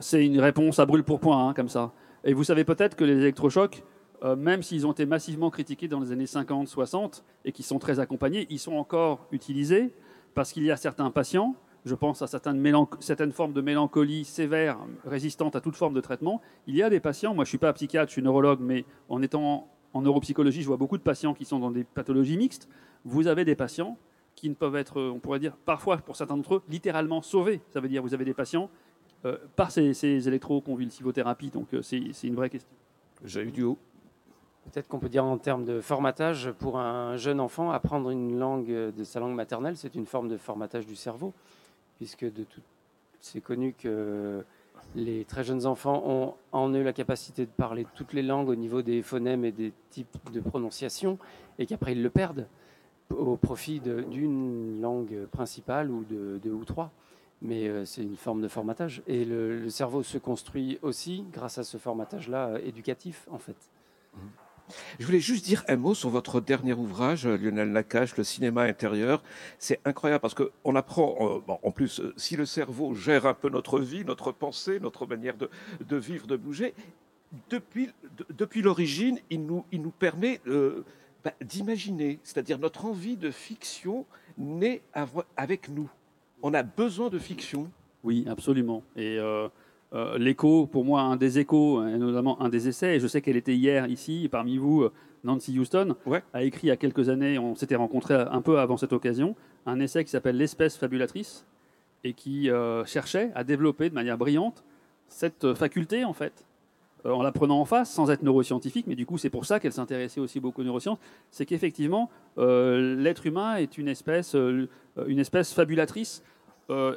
c'est une réponse à brûle pour point, hein, comme ça. Et vous savez peut-être que les électrochocs, euh, même s'ils ont été massivement critiqués dans les années 50-60 et qui sont très accompagnés, ils sont encore utilisés parce qu'il y a certains patients, je pense à certaines, certaines, formes de mélancolie sévère, résistantes à toute forme de traitement. Il y a des patients, moi je ne suis pas psychiatre, je suis neurologue, mais en étant en neuropsychologie, je vois beaucoup de patients qui sont dans des pathologies mixtes. Vous avez des patients qui ne peuvent être, on pourrait dire, parfois pour certains d'entre eux, littéralement sauvés. Ça veut dire vous avez des patients euh, par ces, ces électroconvulsivothérapies. Donc euh, c'est une vraie question. J'ai eu du haut. Peut-être qu'on peut dire en termes de formatage, pour un jeune enfant, apprendre une langue de sa langue maternelle, c'est une forme de formatage du cerveau, puisque de tout, c'est connu que les très jeunes enfants ont en eux la capacité de parler toutes les langues au niveau des phonèmes et des types de prononciation, et qu'après ils le perdent au profit d'une langue principale ou de deux ou trois mais euh, c'est une forme de formatage. Et le, cerveau se construit aussi grâce à ce formatage-là euh, éducatif, en fait. Mmh. Je voulais juste dire un mot sur votre dernier ouvrage, Lionel Nakache, Le cinéma intérieur. C'est incroyable parce qu'on apprend, euh, en plus, si le cerveau gère un peu notre vie, notre pensée, notre manière de, vivre, de bouger, depuis, l'origine, il nous, il nous permet bah, d'imaginer, c'est-à-dire notre envie de fiction naît avec nous on a besoin de fiction. Oui, absolument. Et euh, euh, l'écho, pour moi, un des échos, et notamment un des essais, et je sais qu'elle était hier ici, parmi vous, euh, Nancy Houston, a écrit il y a quelques années, on s'était rencontrés un peu avant cette occasion, un essai qui s'appelle L'espèce fabulatrice, et qui cherchait à développer de manière brillante cette faculté, en fait, en la prenant en face, sans être neuroscientifique, mais du coup c'est pour ça qu'elle s'intéressait aussi beaucoup aux neurosciences, c'est qu'effectivement l'être humain est une espèce, une espèce fabulatrice euh,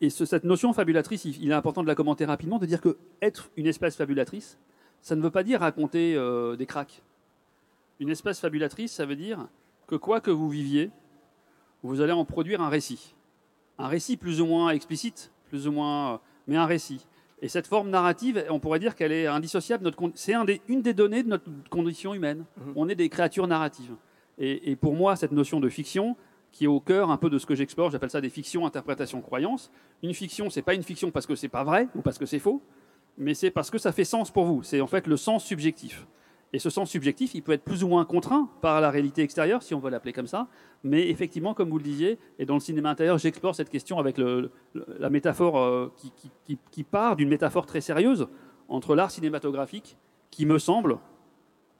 et cette notion fabulatrice, il, est important de la commenter rapidement, de dire que être une espèce fabulatrice, ça ne veut pas dire raconter euh, des cracks. Une espèce fabulatrice, ça veut dire que quoi que vous viviez, vous allez en produire un récit. Un récit plus ou moins explicite, plus ou moins, euh, mais un récit. Et cette forme narrative, on pourrait dire qu'elle est indissociable. C'est un une des données de notre condition humaine. Mmh. On est des créatures narratives. et, pour moi, cette notion de fiction, qui est au cœur un peu de ce que j'explore. J'appelle ça des fictions, interprétations, croyances. Une fiction, c'est pas une fiction parce que c'est pas vrai ou parce que c'est faux, mais c'est parce que ça fait sens pour vous. C'est en fait le sens subjectif. Et ce sens subjectif, il peut être plus ou moins contraint par la réalité extérieure, si on veut l'appeler comme ça. Mais effectivement, comme vous le disiez, et dans le cinéma intérieur, j'explore cette question avec la métaphore euh, qui, part d'une métaphore très sérieuse entre l'art cinématographique, qui me semble,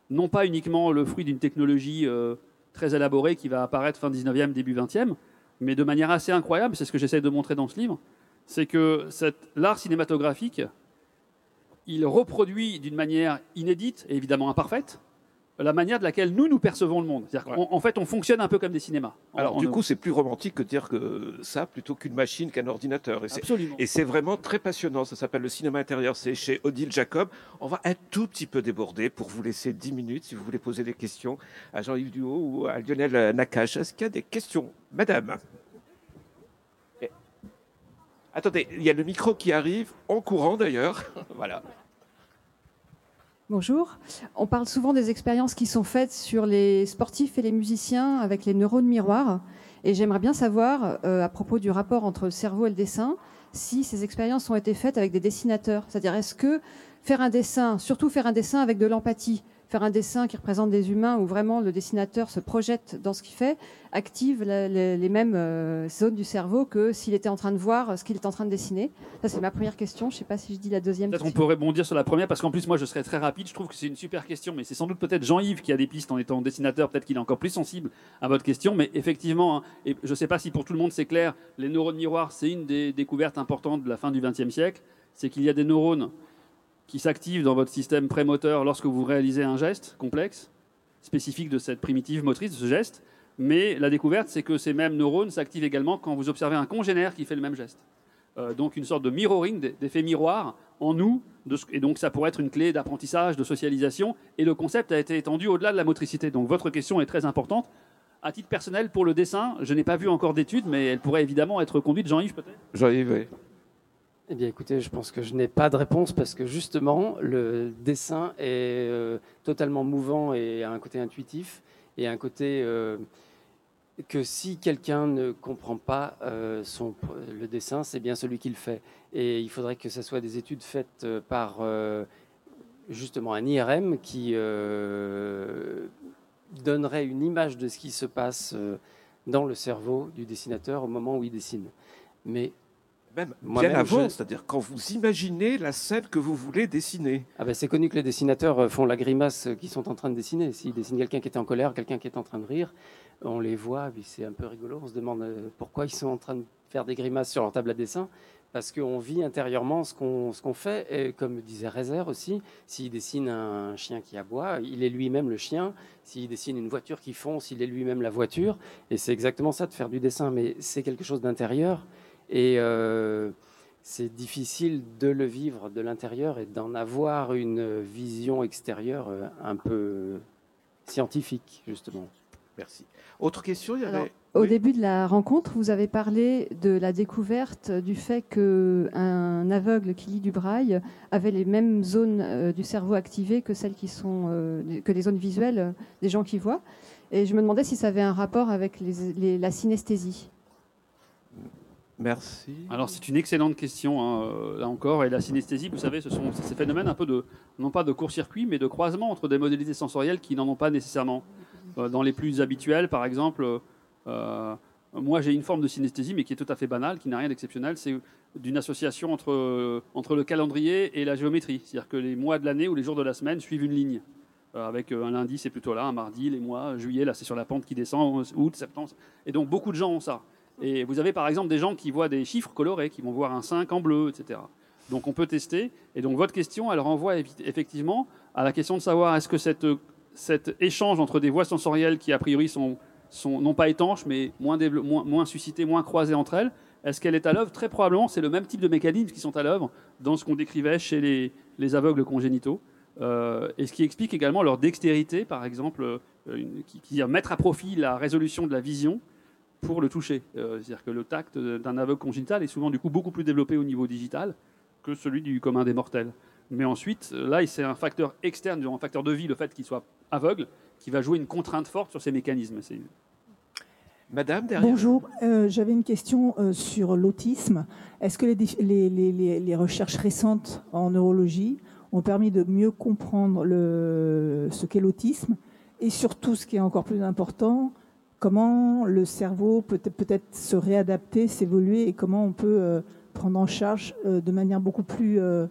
non pas uniquement le fruit d'une technologie euh, très élaboré qui va apparaître fin 19e, début 20e, mais de manière assez incroyable, c'est ce que j'essaie de montrer dans ce livre, c'est que l'art cinématographique, il reproduit d'une manière inédite et évidemment imparfaite, la manière de laquelle nous, nous percevons le monde. C'est-à-dire qu'en fait, on fonctionne un peu comme des cinémas. Alors, du coup, c'est plus romantique que de dire que ça plutôt qu'une machine, qu'un ordinateur. Absolument. Et c'est vraiment très passionnant. Ça s'appelle le cinéma intérieur. C'est chez Odile Jacob. On va un tout petit peu déborder pour vous laisser 10 minutes si vous voulez poser des questions à Jean-Yves Duhaut ou à Lionel Nakache. Est-ce qu'il y a des questions Madame? Eh. Attendez, il y a le micro qui arrive, en courant d'ailleurs. voilà. Bonjour. On parle souvent des expériences qui sont faites sur les sportifs et les musiciens avec les neurones miroirs. Et j'aimerais bien savoir, euh, à propos du rapport entre le cerveau et le dessin, si ces expériences ont été faites avec des dessinateurs. C'est-à-dire, est-ce que faire un dessin, surtout faire un dessin avec de l'empathie, faire un dessin qui représente des humains où vraiment le dessinateur se projette dans ce qu'il fait, active les, mêmes euh, zones du cerveau que s'il était en train de voir ce qu'il est en train de dessiner. Ça, c'est ma première question. Je ne sais pas si je dis la deuxième. Peut-être on peut rebondir sur la première parce qu'en plus, moi, je serais très rapide. Je trouve que c'est une super question, mais c'est sans doute peut-être Jean-Yves qui a des pistes en étant dessinateur. Peut-être qu'il est encore plus sensible à votre question, mais effectivement, hein, et je ne sais pas si pour tout le monde c'est clair, les neurones miroirs, c'est une des découvertes importantes de la fin du XXe siècle. C'est qu'il y a des neurones qui s'active dans votre système prémoteur lorsque vous réalisez un geste complexe, spécifique de cette primitive motrice, de ce geste. Mais la découverte, c'est que ces mêmes neurones s'activent également quand vous observez un congénère qui fait le même geste. Euh, donc une sorte de mirroring, d'effet miroir en nous. et donc ça pourrait être une clé d'apprentissage, de socialisation. Et le concept a été étendu au-delà de la motricité. Donc votre question est très importante. À titre personnel, pour le dessin, je n'ai pas vu encore d'études, mais elle pourrait évidemment être conduite. Jean-Yves, peut-être? Jean-Yves, oui. Eh bien, écoutez, je pense que je n'ai pas de réponse parce que justement, le dessin est euh, totalement mouvant et a un côté intuitif et un côté euh, que si quelqu'un ne comprend pas euh, le dessin, c'est bien celui qui le fait. Et il faudrait que ce soit des études faites par justement un IRM qui donnerait une image de ce qui se passe dans le cerveau du dessinateur au moment où il dessine. Mais même bien avant, c'est-à-dire quand vous imaginez la scène que vous voulez dessiner. Ah ben c'est connu que les dessinateurs euh, font la grimace qu'ils sont en train de dessiner. S'ils dessinent quelqu'un qui est en colère, quelqu'un qui est en train de rire, on les voit, c'est un peu rigolo. On se demande euh, pourquoi ils sont en train de faire des grimaces sur leur table à dessin. Parce qu'on vit intérieurement ce qu'on ce qu'on fait. Et comme disait Rezer aussi, s'il dessine un chien qui aboie, il est lui-même le chien. S'il dessine une voiture qui fonce, il est lui-même la voiture. Et c'est exactement ça de faire du dessin. Mais c'est quelque chose d'intérieur. Et euh, c'est difficile de le vivre de l'intérieur et d'en avoir une vision extérieure euh, un peu scientifique, justement. Merci. Autre question il y avait... Au début de la rencontre, vous avez parlé de la découverte du fait qu'un aveugle qui lit du braille avait les mêmes zones euh, du cerveau activées que celles qui sont que les zones visuelles des gens qui voient. Et je me demandais si ça avait un rapport avec la synesthésie. Merci. Alors c'est une excellente question, hein, euh, là encore. Et la synesthésie, vous savez, ce sont ces phénomènes un peu de, non pas de court-circuit, mais de croisement entre des modalités sensorielles qui n'en ont pas nécessairement. Euh, dans les plus habituels, par exemple, euh, moi j'ai une forme de synesthésie, mais qui est tout à fait banale, qui n'a rien d'exceptionnel. C'est d'une association entre, entre le calendrier et la géométrie. C'est-à-dire que les mois de l'année ou les jours de la semaine suivent une ligne. avec un lundi, c'est plutôt là, un mardi, les mois, juillet, là c'est sur la pente qui descend, août, septembre. Et donc beaucoup de gens ont ça. Et vous avez par exemple des gens qui voient des chiffres colorés, qui vont voir un 5 en bleu, etc. Donc on peut tester. Et donc votre question, elle renvoie effectivement à la question de savoir est-ce que cet échange entre des voies sensorielles qui a priori sont, non pas étanches, mais moins, moins, suscitées, moins croisées entre elles, est-ce qu'elle est à l'œuvre? Très probablement, c'est le même type de mécanismes qui sont à l'œuvre dans ce qu'on décrivait chez les, les aveugles congénitaux. Euh, et ce qui explique également leur dextérité, par exemple, euh, qui, qui mettre à profit la résolution de la vision pour le toucher. Euh, c'est-à-dire que le tact d'un aveugle congénital est souvent du coup beaucoup plus développé au niveau digital que celui du commun des mortels. Mais ensuite, là, c'est un facteur externe, un facteur de vie, le fait qu'il soit aveugle, qui va jouer une contrainte forte sur ces mécanismes. Madame, derrière. Bonjour, euh, j'avais une question euh, sur l'autisme. Est-ce que les, les, recherches récentes en neurologie ont permis de mieux comprendre le, ce qu'est l'autisme et surtout, ce qui est encore plus important, comment le cerveau peut peut-être se réadapter, s'évoluer et comment on peut euh, prendre en charge euh, de manière beaucoup plus, euh,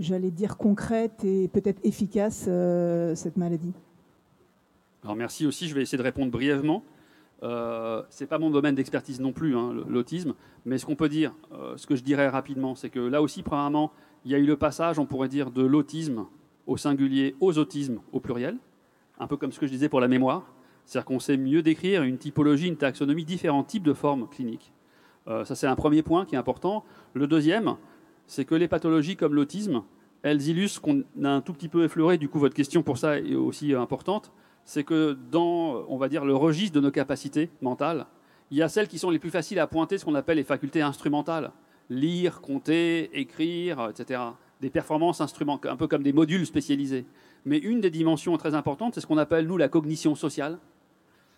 j'allais dire, concrète et peut-être efficace cette maladie. Alors merci aussi, je vais essayer de répondre brièvement. Euh, c'est pas mon domaine d'expertise non plus, hein, l'autisme. Mais ce qu'on peut dire, ce que je dirais rapidement, c'est que là aussi, premièrement, il y a eu le passage, on pourrait dire, de l'autisme au singulier aux autismes au pluriel, un peu comme ce que je disais pour la mémoire. C'est-à-dire qu'on sait mieux décrire une typologie, une taxonomie, différents types de formes cliniques. Euh, ça, c'est un premier point qui est important. Le deuxième, c'est que les pathologies comme l'autisme, elles illustrent qu'on a un tout petit peu effleuré, du coup, votre question pour ça est aussi importante c'est que dans, on va dire, le registre de nos capacités mentales, il y a celles qui sont les plus faciles à pointer, ce qu'on appelle les facultés instrumentales. Lire, compter, écrire, etc. Des performances instruments, un peu comme des modules spécialisés. Mais une des dimensions très importantes, c'est ce qu'on appelle, nous, la cognition sociale.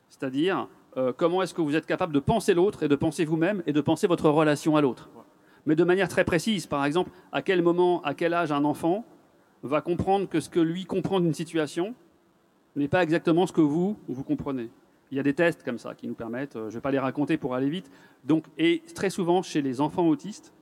C'est-à-dire, euh, comment est-ce que vous êtes capable de penser l'autre et de penser vous-même et de penser votre relation à l'autre? Mais de manière très précise. Par exemple, à quel moment, à quel âge un enfant va comprendre que ce que lui comprend d'une situation, n'est pas exactement ce que vous, vous comprenez? Il y a des tests comme ça qui nous permettent, euh, je ne vais pas les raconter pour aller vite. Donc, et très souvent, chez les enfants autistes,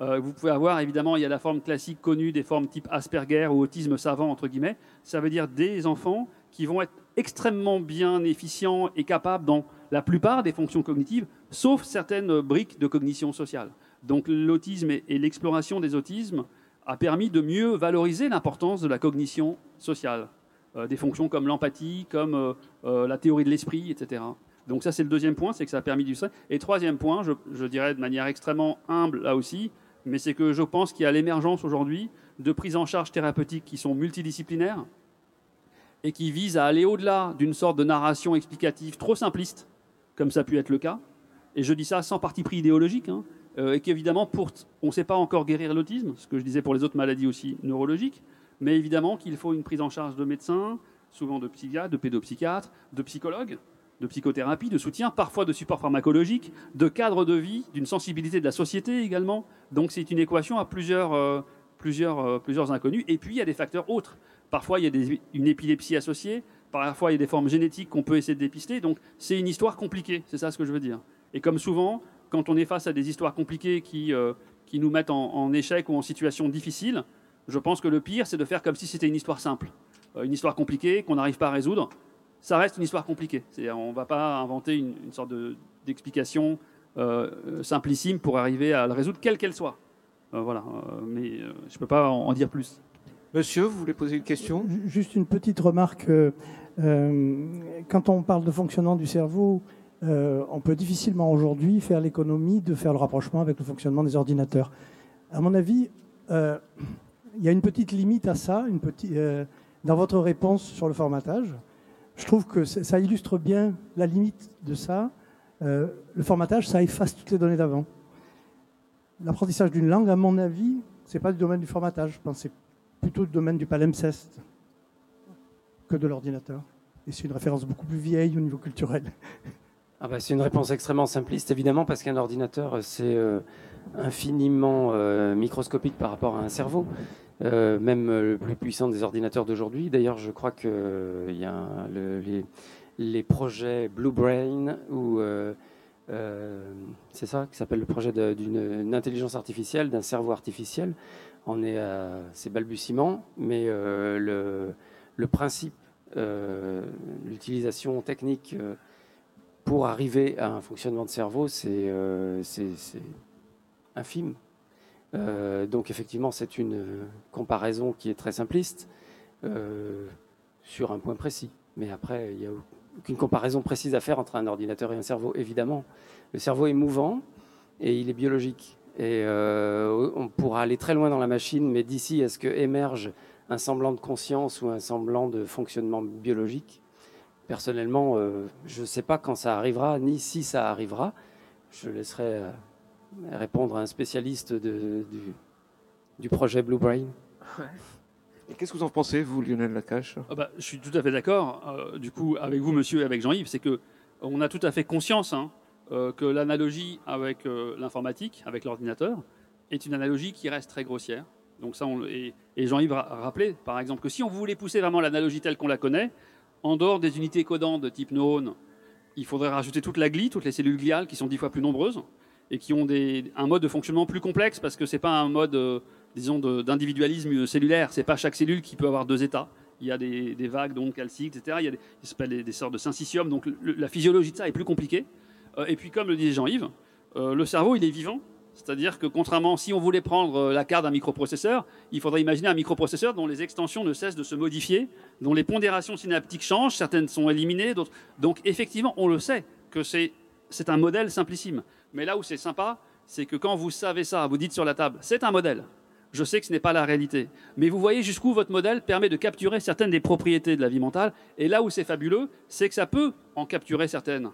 euh, vous pouvez avoir, évidemment, il y a la forme classique connue des formes type Asperger ou autisme savant, entre guillemets. Ça veut dire des enfants qui vont être extrêmement bien efficients et capables dans la plupart des fonctions cognitives, sauf certaines briques de cognition sociale. Donc l'autisme et l'exploration des autismes a permis de mieux valoriser l'importance de la cognition sociale. Euh, des fonctions comme l'empathie, comme euh, euh, la théorie de l'esprit, etc. Donc ça, c'est le deuxième point, c'est que ça a permis du ça. Et troisième point, je, dirais de manière extrêmement humble là aussi, mais c'est que je pense qu'il y a l'émergence aujourd'hui de prises en charge thérapeutiques qui sont multidisciplinaires et qui visent à aller au-delà d'une sorte de narration explicative trop simpliste, comme ça a pu être le cas. Et je dis ça sans parti pris idéologique, hein, et qu'évidemment, pour, on ne sait pas encore guérir l'autisme, ce que je disais pour les autres maladies aussi neurologiques, mais évidemment qu'il faut une prise en charge de médecins, souvent de psychiatres, de pédopsychiatres, de psychologues, de psychothérapie, de soutien, parfois de support pharmacologique, de cadre de vie, d'une sensibilité de la société également. Donc c'est une équation à plusieurs, euh, plusieurs, euh, plusieurs inconnus. Et puis il y a des facteurs autres. Parfois il y a des, une épilepsie associée, parfois il y a des formes génétiques qu'on peut essayer de dépister. Donc c'est une histoire compliquée, c'est ça ce que je veux dire. Et comme souvent, quand on est face à des histoires compliquées qui, euh, qui nous mettent en, échec ou en situation difficile, je pense que le pire, c'est de faire comme si c'était une histoire simple, euh, une histoire compliquée qu'on n'arrive pas à résoudre. Ça reste une histoire compliquée. On ne va pas inventer une, sorte d'explication euh, simplissime pour arriver à la résoudre, quelle qu'elle soit. Voilà, mais je ne peux pas en, dire plus. Monsieur, vous voulez poser une question? Juste une petite remarque. quand on parle de fonctionnement du cerveau, on peut difficilement aujourd'hui faire l'économie de faire le rapprochement avec le fonctionnement des ordinateurs. À mon avis, il y a une petite limite à ça, euh, dans votre réponse sur le formatage. Je trouve que ça illustre bien la limite de ça. Euh, le formatage, ça efface toutes les données d'avant. L'apprentissage d'une langue, à mon avis, c'est pas du domaine du formatage. Je pense plutôt du domaine du palimpseste que de l'ordinateur. Et c'est une référence beaucoup plus vieille au niveau culturel. Ah bah, c'est une réponse extrêmement simpliste, évidemment, parce qu'un ordinateur, c'est euh, infiniment microscopique par rapport à un cerveau. Euh, même le plus puissant des ordinateurs d'aujourd'hui. D'ailleurs, je crois qu'il euh, y a les, projets Blue Brain, ou euh, c'est ça, qui s'appelle le projet d'une intelligence artificielle, d'un cerveau artificiel. On est à ses balbutiements, mais le, le, principe, l'utilisation technique pour arriver à un fonctionnement de cerveau, c'est infime. Euh, donc effectivement, c'est une comparaison qui est très simpliste euh, sur un point précis. Mais après, il n'y a aucune comparaison précise à faire entre un ordinateur et un cerveau, évidemment. Le cerveau est mouvant et il est biologique. Et euh, on pourra aller très loin dans la machine, mais d'ici à ce que émerge un semblant de conscience ou un semblant de fonctionnement biologique, personnellement, je ne sais pas quand ça arrivera, ni si ça arrivera. Je laisserai répondre à un spécialiste de, du, projet Blue Brain. Et qu'est-ce que vous en pensez, vous, Lionel Lacache ah bah, Je suis tout à fait d'accord, euh, du coup, avec vous, monsieur, et avec Jean-Yves, c'est que on a tout à fait conscience hein, euh, que l'analogie avec euh, l'informatique, avec l'ordinateur, est une analogie qui reste très grossière. Donc ça, et, Jean-Yves a rappelé, par exemple, que si on voulait pousser vraiment l'analogie telle qu'on la connaît, en dehors des unités codantes de type neurone, il faudrait rajouter toute la glie, toutes les cellules gliales qui sont dix fois plus nombreuses et qui ont un mode de fonctionnement plus complexe parce que c'est pas un mode, euh, disons, d'individualisme cellulaire. C'est pas chaque cellule qui peut avoir deux états. il y a des, vagues donc calciques, etc. Il y a des, sortes de syncytium, donc la physiologie de ça est plus compliquée. Euh, et puis, comme le disait Jean-Yves, euh, le cerveau, il est vivant. C'est-à-dire que contrairement, si on voulait prendre euh, la carte d'un microprocesseur, il faudrait imaginer un microprocesseur dont les extensions ne cessent de se modifier, dont les pondérations synaptiques changent, certaines sont éliminées, d'autres. Donc effectivement, on le sait que c'est un modèle simplissime. Mais là où c'est sympa, c'est que quand vous savez ça, vous dites sur la table, c'est un modèle. Je sais que ce n'est pas la réalité. Mais vous voyez jusqu'où votre modèle permet de capturer certaines des propriétés de la vie mentale. Et là où c'est fabuleux, c'est que ça peut en capturer certaines.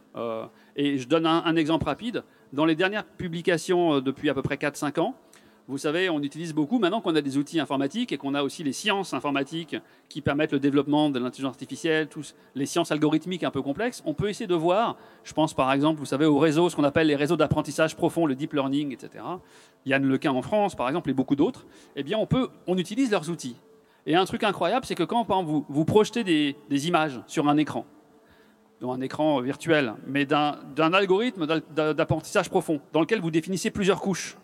Et je donne un, exemple rapide. Dans les dernières publications euh, depuis à peu près 4-5 ans, vous savez, on utilise beaucoup, maintenant qu'on a des outils informatiques et qu'on a aussi les sciences informatiques qui permettent le développement de l'intelligence artificielle, tous les sciences algorithmiques un peu complexes, on peut essayer de voir, je pense par exemple, vous savez, aux réseaux, ce qu'on appelle les réseaux d'apprentissage profond, le deep learning, etc. Yann Lequin en France, par exemple, et beaucoup d'autres, eh bien, on, peut, on utilise leurs outils. Et un truc incroyable, c'est que quand vous, vous projetez des, images sur un écran, un écran virtuel, mais d'un algorithme d'apprentissage profond, dans lequel vous définissez plusieurs couches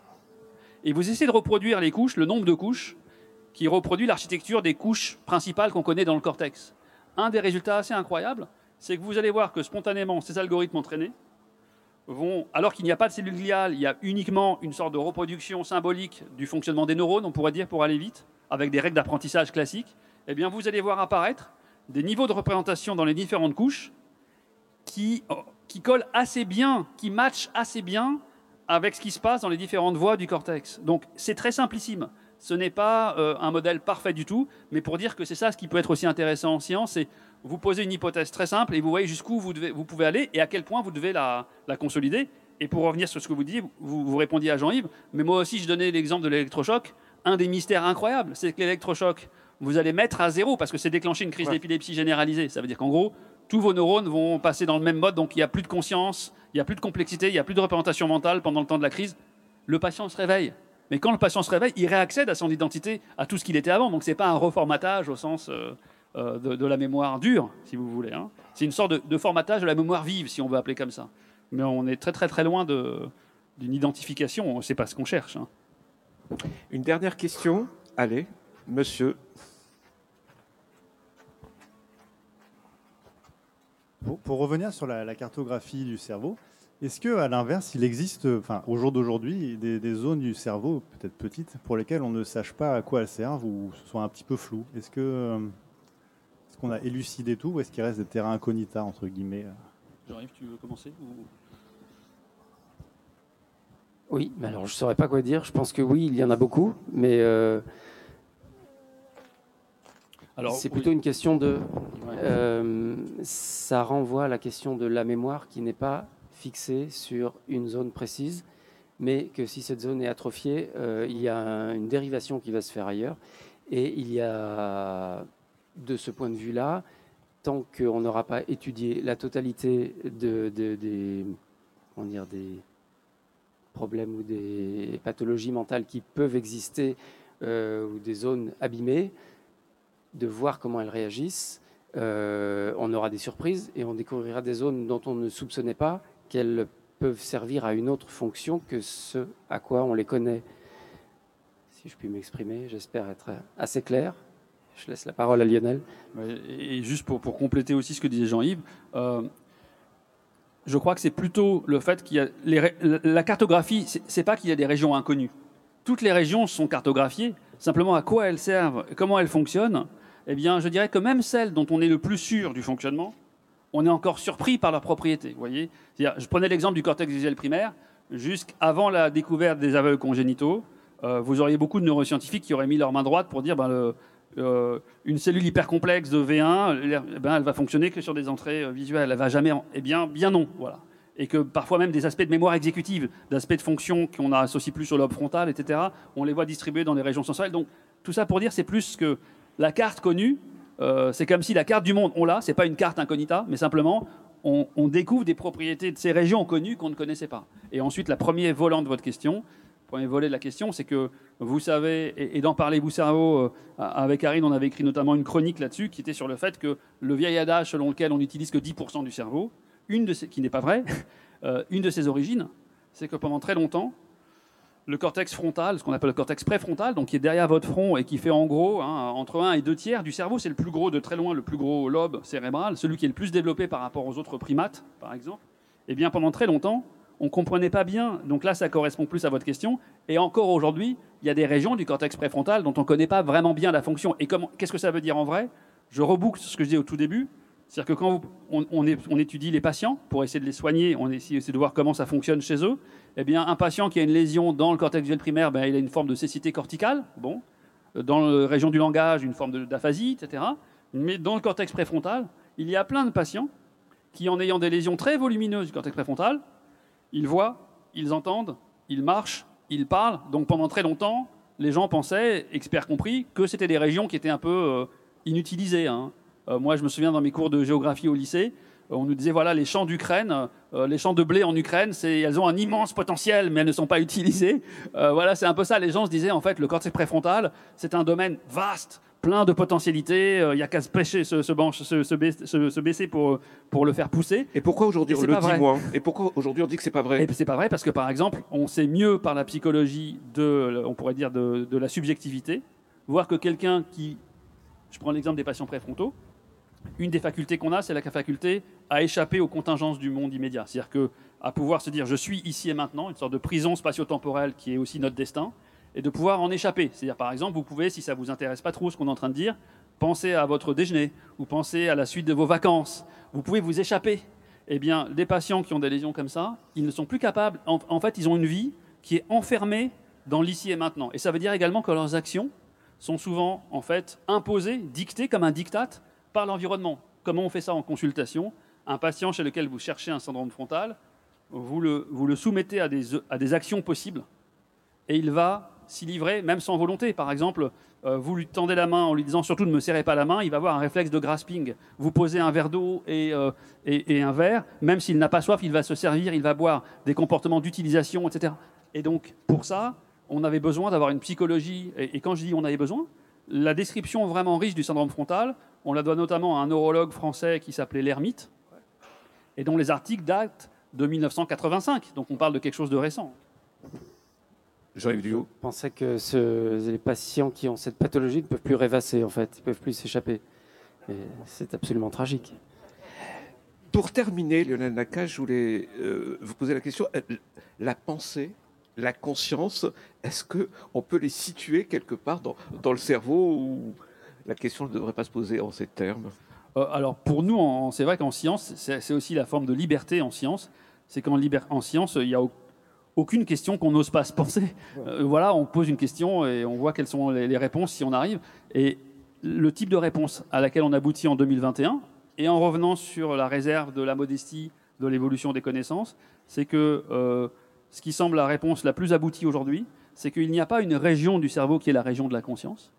et vous essayez de reproduire les couches, le nombre de couches, qui reproduit l'architecture des couches principales qu'on connaît dans le cortex. Un des résultats assez incroyables, c'est que vous allez voir que spontanément, ces algorithmes entraînés vont, alors qu'il n'y a pas de cellules gliales, il y a uniquement une sorte de reproduction symbolique du fonctionnement des neurones, on pourrait dire, pour aller vite, avec des règles d'apprentissage classiques, eh bien, vous allez voir apparaître des niveaux de représentation dans les différentes couches qui, qui collent assez bien, qui matchent assez bien avec ce qui se passe dans les différentes voies du cortex. Donc c'est très simplissime. Ce n'est pas euh, un modèle parfait du tout, mais pour dire que c'est ça ce qui peut être aussi intéressant en science, c'est vous posez une hypothèse très simple et vous voyez jusqu'où vous, vous pouvez aller et à quel point vous devez la, consolider. Et pour revenir sur ce que vous dites, vous, vous répondiez à Jean-Yves, mais moi aussi je donnais l'exemple de l'électrochoc. Un des mystères incroyables, c'est que l'électrochoc, vous allez mettre à zéro parce que c'est déclencher une crise d'épilepsie généralisée. Ça veut dire qu'en gros, tous vos neurones vont passer dans le même mode, donc il n'y a plus de conscience, il n'y a plus de complexité, il n'y a plus de représentation mentale pendant le temps de la crise. Le patient se réveille. Mais quand le patient se réveille, il réaccède à son identité, à tout ce qu'il était avant. Donc ce n'est pas un reformatage au sens euh, euh, de, la mémoire dure, si vous voulez. Hein. C'est une sorte de, formatage de la mémoire vive, si on veut appeler comme ça. Mais on est très très très loin d'une identification, c'est pas ce qu'on cherche. Hein. Une dernière question. Allez, monsieur. Pour, revenir sur la, cartographie du cerveau, est-ce que, à l'inverse, il existe, enfin, au jour d'aujourd'hui, des, zones du cerveau, peut-être petites, pour lesquelles on ne sache pas à quoi elles servent ou ce soit un petit peu flou? Est-ce que, euh, est-ce qu'on a élucidé tout ou est-ce qu'il reste des terrains incognita entre guillemets Jean-Yves, tu veux commencer Oui, mais alors je ne saurais pas quoi dire. Je pense que oui, il y en a beaucoup, mais euh, c'est plutôt une question de. Euh, ça renvoie à la question de la mémoire qui n'est pas fixée sur une zone précise, mais que si cette zone est atrophiée, euh, il y a une dérivation qui va se faire ailleurs. Et il y a, de ce point de vue-là, tant qu'on n'aura pas étudié la totalité de, des, dire, des problèmes ou des pathologies mentales qui peuvent exister euh, ou des zones abîmées, de voir comment elles réagissent. Euh, on aura des surprises et on découvrira des zones dont on ne soupçonnait pas qu'elles peuvent servir à une autre fonction que ce à quoi on les connaît. Si je puis m'exprimer, j'espère être assez clair. Je laisse la parole à Lionel. Et juste pour, compléter aussi ce que disait Jean-Yves, euh, je crois que c'est plutôt le fait qu'il y a la cartographie, c'est pas qu'il y a des régions inconnues. Toutes les régions sont cartographiées. Simplement, à quoi elles servent, comment elles fonctionnent, eh bien, je dirais que même celles dont on est le plus sûr du fonctionnement, on est encore surpris par leurs propriétés. voyez Je prenais l'exemple du cortex visuel primaire. Jusqu'avant la découverte des aveugles congénitaux, euh, vous auriez beaucoup de neuroscientifiques qui auraient mis leur main droite pour dire ben, euh, une cellule hypercomplexe de V1, eh ben, elle va fonctionner que sur des entrées euh, visuelles. Elle va jamais. Eh bien, bien non. Voilà. Et que parfois même des aspects de mémoire exécutive, d'aspects de fonction qu'on associe plus au lobe frontal, etc., on les voit distribués dans les régions sensorielles. Donc tout ça pour dire, c'est plus que la carte connue, euh, c'est comme si la carte du monde, on l'a, c'est pas une carte incognita, mais simplement on, découvre des propriétés de ces régions connues qu'on ne connaissait pas. Et ensuite, la première volant de votre question, premier volet de la question, c'est que vous savez, et, d'en parler vous cerveau, euh, avec Karine, on avait écrit notamment une chronique là-dessus qui était sur le fait que le vieil adage selon lequel on n'utilise que 10% du cerveau, une de qui n'est pas vrai, euh, une de ses origines, c'est que pendant très longtemps, le cortex frontal, ce qu'on appelle le cortex préfrontal, donc qui est derrière votre front et qui fait en gros hein, entre 1 et 2 tiers du cerveau. C'est le plus gros, de très loin, le plus gros lobe cérébral, celui qui est le plus développé par rapport aux autres primates, par exemple. Et eh bien, pendant très longtemps, on ne comprenait pas bien. Donc là, ça correspond plus à votre question. Et encore aujourd'hui, il y a des régions du cortex préfrontal dont on ne connaît pas vraiment bien la fonction. Et qu'est-ce que ça veut dire en vrai? Je reboucle ce que je dis au tout début. C'est-à-dire que quand on, étudie les patients pour essayer de les soigner, on essaie de voir comment ça fonctionne chez eux. Eh bien, un patient qui a une lésion dans le cortex visuel primaire, ben, il a une forme de cécité corticale. Bon. Dans la région du langage, une forme d'aphasie, etc. Mais dans le cortex préfrontal, il y a plein de patients qui, en ayant des lésions très volumineuses du cortex préfrontal, ils voient, ils entendent, ils marchent, ils parlent. Donc pendant très longtemps, les gens pensaient, experts compris, que c'était des régions qui étaient un peu euh, inutilisées. Hein. Euh, moi, je me souviens dans mes cours de géographie au lycée, euh, on nous disait voilà les champs d'Ukraine, euh, les champs de blé en Ukraine, c'est elles ont un immense potentiel, mais elles ne sont pas utilisées. voilà, c'est un peu ça. Les gens se disaient en fait le cortex préfrontal, c'est un domaine vaste, plein de potentialités. Il n'y a qu'à se pêcher, se, se, baisser, pour, pour le faire pousser. Et pourquoi aujourd'hui on le dit moins? Et pourquoi aujourd'hui on dit que c'est pas vrai? Et c'est pas vrai parce que par exemple, on sait mieux par la psychologie de, on pourrait dire de, de la subjectivité, voir que quelqu'un qui, je prends l'exemple des patients préfrontaux, une des facultés qu'on a, c'est la faculté à échapper aux contingences du monde immédiat. C'est-à-dire que à pouvoir se dire je suis ici et maintenant, une sorte de prison spatio-temporelle qui est aussi notre destin, et de pouvoir en échapper. C'est-à-dire par exemple, vous pouvez, si ça vous intéresse pas trop ce qu'on est en train de dire, penser à votre déjeuner ou penser à la suite de vos vacances. Vous pouvez vous échapper. Eh bien, des patients qui ont des lésions comme ça, ils ne sont plus capables. En, en fait, ils ont une vie qui est enfermée dans l'ici et maintenant. Et ça veut dire également que leurs actions sont souvent en fait imposées, dictées comme un diktat par l'environnement. Comment on fait ça en consultation? Un patient chez lequel vous cherchez un syndrome frontal, vous le, soumettez à des, actions possibles et il va s'y livrer, même sans volonté. Par exemple, euh, vous lui tendez la main en lui disant surtout ne me serrez pas la main, il va avoir un réflexe de grasping. Vous posez un verre d'eau et, euh, et, un verre, même s'il n'a pas soif, il va se servir, il va boire des comportements d'utilisation, etc. Et donc, pour ça, on avait besoin d'avoir une psychologie. et, quand je dis on avait besoin, la description vraiment riche du syndrome frontal, on la doit notamment à un neurologue français qui s'appelait L'Ermite, et dont les articles datent de 1985. Donc on parle de quelque chose de récent. Jean-Yves Je pensais que les patients qui ont cette pathologie ne peuvent plus rêvasser, en fait. Ils ne peuvent plus s'échapper. C'est absolument tragique. Pour terminer, Lionel Nakache, je voulais euh, vous poser la question. Euh, la pensée la conscience, est-ce qu'on peut les situer quelque part dans, dans le cerveau ou la question ne devrait pas se poser en ces termes euh, Alors pour nous, c'est vrai qu'en science, c'est aussi la forme de liberté en science. C'est qu'en en science, il n'y a aucune question qu'on n'ose pas se penser. Euh, voilà, on pose une question et on voit quelles sont les, réponses si on arrive. Et le type de réponse à laquelle on aboutit en 2021, et en revenant sur la réserve de la modestie de l'évolution des connaissances, c'est que euh, ce qui semble la réponse la plus aboutie aujourd'hui, c'est qu'il n'y a pas une région du cerveau qui est la région de la conscience,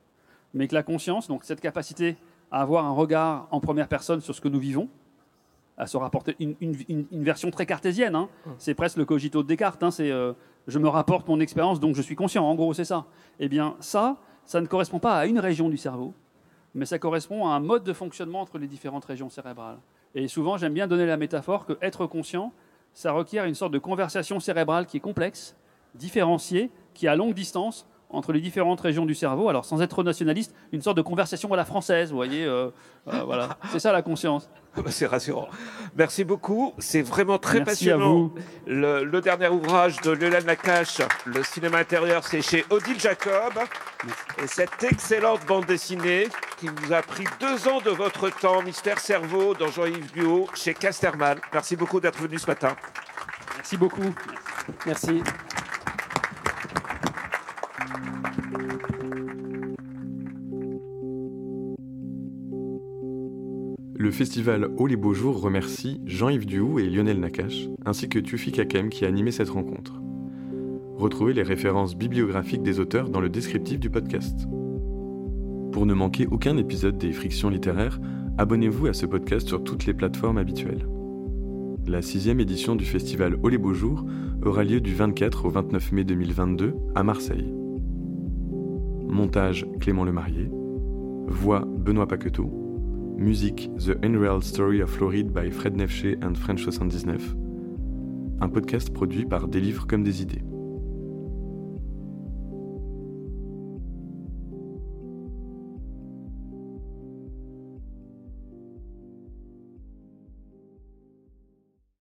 mais que la conscience, donc cette capacité à avoir un regard en première personne sur ce que nous vivons, à se rapporter une, version très cartésienne, hein. mmh. c'est presque le cogito de Descartes, hein. c'est euh, je me rapporte mon expérience, donc je suis conscient, en gros c'est ça. Eh bien ça, ça ne correspond pas à une région du cerveau, mais ça correspond à un mode de fonctionnement entre les différentes régions cérébrales. Et souvent j'aime bien donner la métaphore que être conscient, ça requiert une sorte de conversation cérébrale qui est complexe, différenciée, qui à longue distance entre les différentes régions du cerveau. Alors, sans être nationaliste, une sorte de conversation à la française, vous voyez. Euh, euh, voilà, c'est ça la conscience. C'est rassurant. Merci beaucoup. C'est vraiment très passionnant. Le, dernier ouvrage de Lionel Nakache, Le cinéma intérieur, c'est chez Odile Jacob. Et cette excellente bande dessinée qui vous a pris deux ans de votre temps, Mystère Cerveau, dans Jean-Yves Duo, chez Casterman. Merci beaucoup d'être venu ce matin. Merci beaucoup. Merci. Le festival Haut les Beaux Jours remercie Jean-Yves Duhou et Lionel Nakache, ainsi que Tufi Kakem qui a animé cette rencontre. Retrouvez les références bibliographiques des auteurs dans le descriptif du podcast. Pour ne manquer aucun épisode des Frictions littéraires, abonnez-vous à ce podcast sur toutes les plateformes habituelles. La sixième édition du festival Haut les Beaux Jours aura lieu du 24 au 29 mai 2022 à Marseille. Montage Clément Lemarié. Voix Benoît Paqueteau. Musique The Unreal Story of Floride by Fred Nefché and French 79. Un podcast produit par Des livres comme des idées.